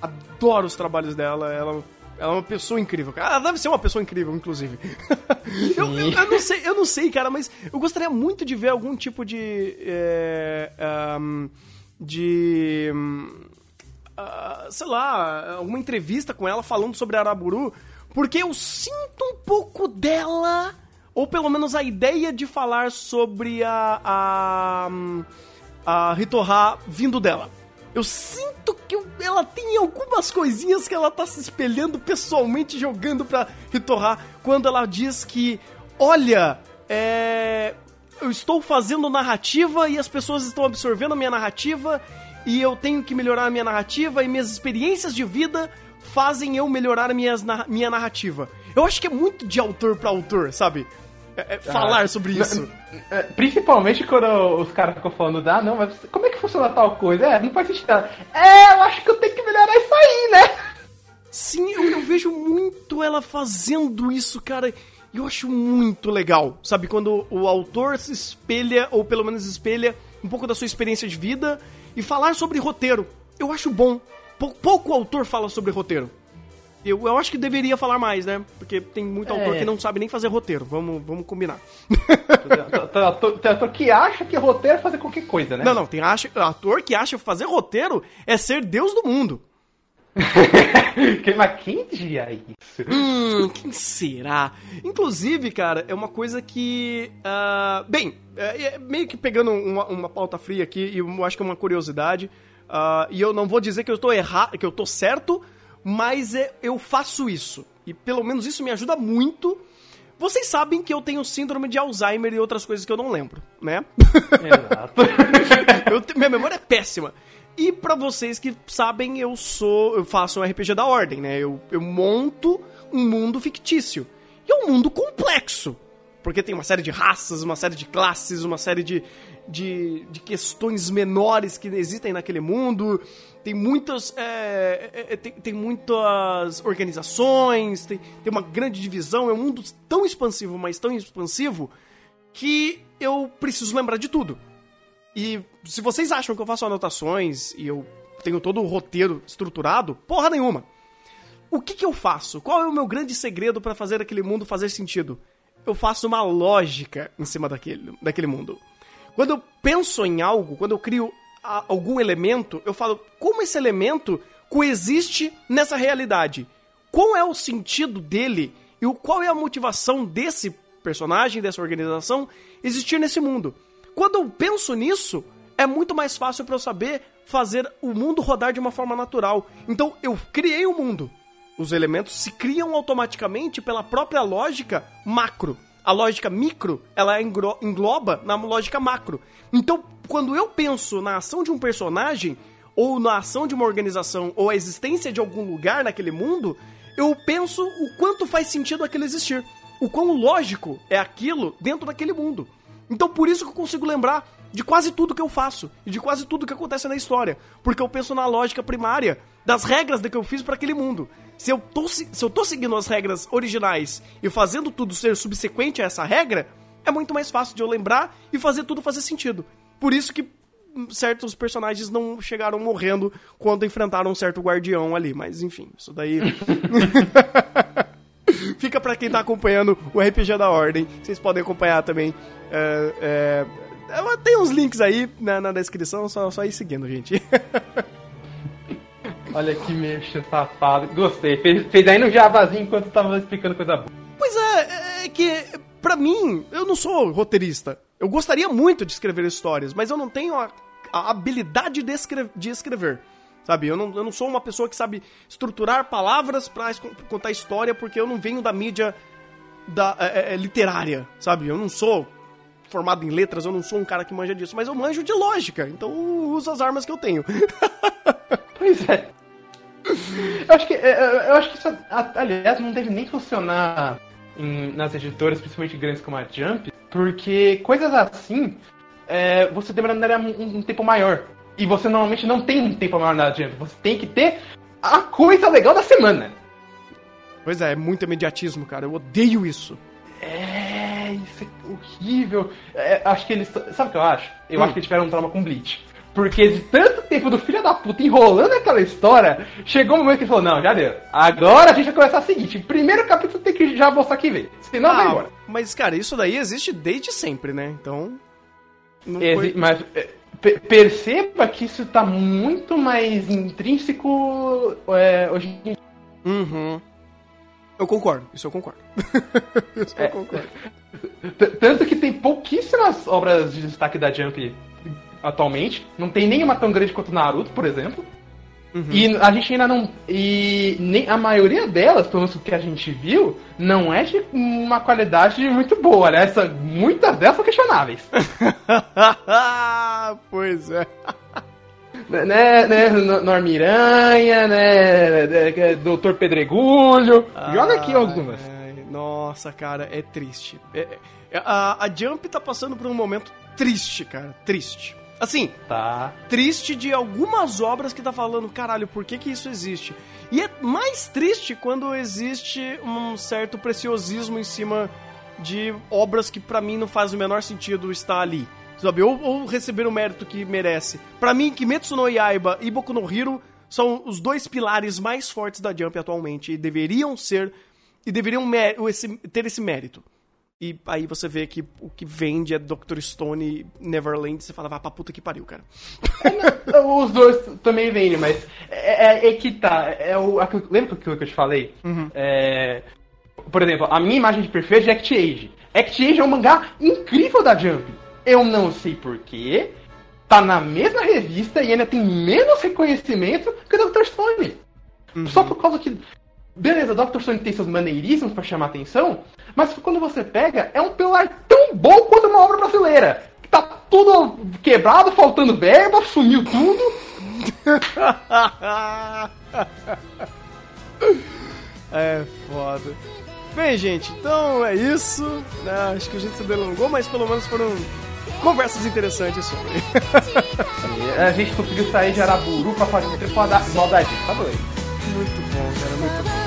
[SPEAKER 2] adoro os trabalhos dela. Ela ela é uma pessoa incrível. Ela deve ser uma pessoa incrível, inclusive. eu, eu, eu, não sei, eu não sei, cara, mas eu gostaria muito de ver algum tipo de. É, um, de. Uh, sei lá, alguma entrevista com ela falando sobre Araburu, porque eu sinto um pouco dela, ou pelo menos a ideia de falar sobre a. a, a Ritoha vindo dela. Eu sinto que ela tem algumas coisinhas que ela tá se espelhando pessoalmente jogando pra Ritorrar quando ela diz que, olha, é. eu estou fazendo narrativa e as pessoas estão absorvendo a minha narrativa e eu tenho que melhorar a minha narrativa e minhas experiências de vida fazem eu melhorar a minha narrativa. Eu acho que é muito de autor para autor, sabe? É, é falar ah, sobre isso.
[SPEAKER 3] É, principalmente quando os caras ficam falando, ah, não, mas como é que funciona tal coisa? É, não faz sentido. É, eu acho que eu tenho que melhorar isso aí, né?
[SPEAKER 2] Sim, eu, eu vejo muito ela fazendo isso, cara. E eu acho muito legal, sabe? Quando o autor se espelha, ou pelo menos espelha, um pouco da sua experiência de vida e falar sobre roteiro. Eu acho bom. Pouco, pouco autor fala sobre roteiro. Eu, eu acho que deveria falar mais, né? Porque tem muito é. autor que não sabe nem fazer roteiro. Vamos, vamos combinar.
[SPEAKER 3] tem ator que acha que roteiro é fazer qualquer coisa, né?
[SPEAKER 2] Não, não. Tem acha, ator que acha que fazer roteiro é ser Deus do mundo.
[SPEAKER 3] Mas quem diria isso?
[SPEAKER 2] Hum, quem será? Inclusive, cara, é uma coisa que. Uh, bem, é, é, meio que pegando uma, uma, pauta fria aqui, e eu acho que é uma curiosidade. Uh, e eu não vou dizer que eu tô errado, que eu tô certo, mas é, eu faço isso. E pelo menos isso me ajuda muito. Vocês sabem que eu tenho síndrome de Alzheimer e outras coisas que eu não lembro, né? Exato. eu, minha memória é péssima. E para vocês que sabem, eu sou. Eu faço um RPG da Ordem, né? Eu, eu monto um mundo fictício. E é um mundo complexo. Porque tem uma série de raças, uma série de classes, uma série de, de, de questões menores que existem naquele mundo. Tem muitas. É, é, é tem, tem, muitas organizações, tem, tem uma grande divisão. É um mundo tão expansivo, mas tão expansivo, que eu preciso lembrar de tudo. E se vocês acham que eu faço anotações e eu tenho todo o roteiro estruturado, porra nenhuma. O que, que eu faço? Qual é o meu grande segredo para fazer aquele mundo fazer sentido? Eu faço uma lógica em cima daquele, daquele mundo. Quando eu penso em algo, quando eu crio algum elemento, eu falo como esse elemento coexiste nessa realidade. Qual é o sentido dele e qual é a motivação desse personagem, dessa organização existir nesse mundo? Quando eu penso nisso, é muito mais fácil para eu saber fazer o mundo rodar de uma forma natural. Então eu criei o um mundo. Os elementos se criam automaticamente pela própria lógica macro. A lógica micro, ela engloba na lógica macro. Então, quando eu penso na ação de um personagem, ou na ação de uma organização, ou a existência de algum lugar naquele mundo, eu penso o quanto faz sentido aquilo existir. O quão lógico é aquilo dentro daquele mundo. Então por isso que eu consigo lembrar de quase tudo que eu faço e de quase tudo que acontece na história, porque eu penso na lógica primária das regras que eu fiz para aquele mundo. Se eu, tô, se eu tô seguindo as regras originais e fazendo tudo ser subsequente a essa regra, é muito mais fácil de eu lembrar e fazer tudo fazer sentido. Por isso que certos personagens não chegaram morrendo quando enfrentaram um certo guardião ali, mas enfim, isso daí. Fica para quem tá acompanhando o RPG da Ordem. Vocês podem acompanhar também. É, é, tem uns links aí na, na descrição, só, só ir seguindo, gente.
[SPEAKER 3] Olha que mexa safado. Gostei. Fez, fez aí no javazinho enquanto tava explicando coisa boa.
[SPEAKER 2] Pois é, é que, pra mim, eu não sou roteirista. Eu gostaria muito de escrever histórias, mas eu não tenho a, a habilidade de, escrever, de escrever. Sabe, eu não, eu não sou uma pessoa que sabe estruturar palavras para contar história, porque eu não venho da mídia da, é, é, é, literária, sabe? Eu não sou formado em letras, eu não sou um cara que manja disso, mas eu manjo de lógica, então eu uso as armas que eu tenho.
[SPEAKER 3] pois é. Eu acho que, é, é, eu acho que isso, aliás, não deve nem funcionar em, nas editoras, principalmente grandes como a Jump, porque coisas assim é, você demoraria um, um tempo maior. E você normalmente não tem tempo maior na adiante. Você tem que ter a coisa legal da semana.
[SPEAKER 2] Pois é, é muito imediatismo, cara. Eu odeio isso.
[SPEAKER 3] É, isso é horrível. É, acho que eles. Sabe o que eu acho? Eu hum. acho que eles tiveram um trauma com Bleach. Porque de tanto tempo do filho da puta enrolando aquela história, chegou um momento que ele falou: Não, já deu. Agora a gente vai começar o seguinte: primeiro capítulo tem que já mostrar que vem. Senão ah, vai embora.
[SPEAKER 2] Mas, cara, isso daí existe desde sempre, né? Então.
[SPEAKER 3] Exi foi... Mas é, perceba que isso tá muito mais intrínseco é, hoje em dia.
[SPEAKER 2] Uhum. Eu concordo, isso eu concordo. isso
[SPEAKER 3] é, eu concordo. Tanto que tem pouquíssimas obras de destaque da Jump atualmente. Não tem nenhuma tão grande quanto Naruto, por exemplo. Uhum. E a gente ainda não. E nem a maioria delas, pelo menos que a gente viu, não é de uma qualidade muito boa. Aliás, muitas delas são questionáveis.
[SPEAKER 2] pois é.
[SPEAKER 3] Né, né, né Normiranha, né, né, né, Doutor Pedregulho. Joga aqui algumas.
[SPEAKER 2] nossa, cara, é triste. É, é, a, a Jump tá passando por um momento triste, cara, triste. Assim,
[SPEAKER 3] tá.
[SPEAKER 2] triste de algumas obras que tá falando, caralho, por que que isso existe? E é mais triste quando existe um certo preciosismo em cima de obras que para mim não faz o menor sentido estar ali. Sabe? Ou, ou receber o mérito que merece. para mim, Kimetsu no Yaiba e Boku no Hero são os dois pilares mais fortes da Jump atualmente e deveriam ser e deveriam ter esse mérito. E aí você vê que o que vende é Dr. Stone Neverland, você fala, vá pra puta que pariu, cara.
[SPEAKER 3] É, os dois também vendem, mas é, é, é, que tá. É o, lembra aquilo que eu te falei? Uhum. É, por exemplo, a minha imagem de perfeito é Act Age. Act Age é um mangá incrível da Jump. Eu não sei porquê. Tá na mesma revista e ainda tem menos reconhecimento que o Dr. Stone. Uhum. Só por causa que Beleza, Dr. Stone tem seus maneirismos para chamar atenção, mas quando você pega, é um pilar tão bom quanto uma obra brasileira. Tá tudo quebrado, faltando verba, sumiu tudo.
[SPEAKER 2] é foda. Bem, gente, então é isso. Né? Acho que a gente se delongou, mas pelo menos foram conversas interessantes sobre.
[SPEAKER 3] a gente conseguiu sair de Araburu pra fazer uma temporada maldade. Tá doido.
[SPEAKER 2] Muito bom, cara, muito bom.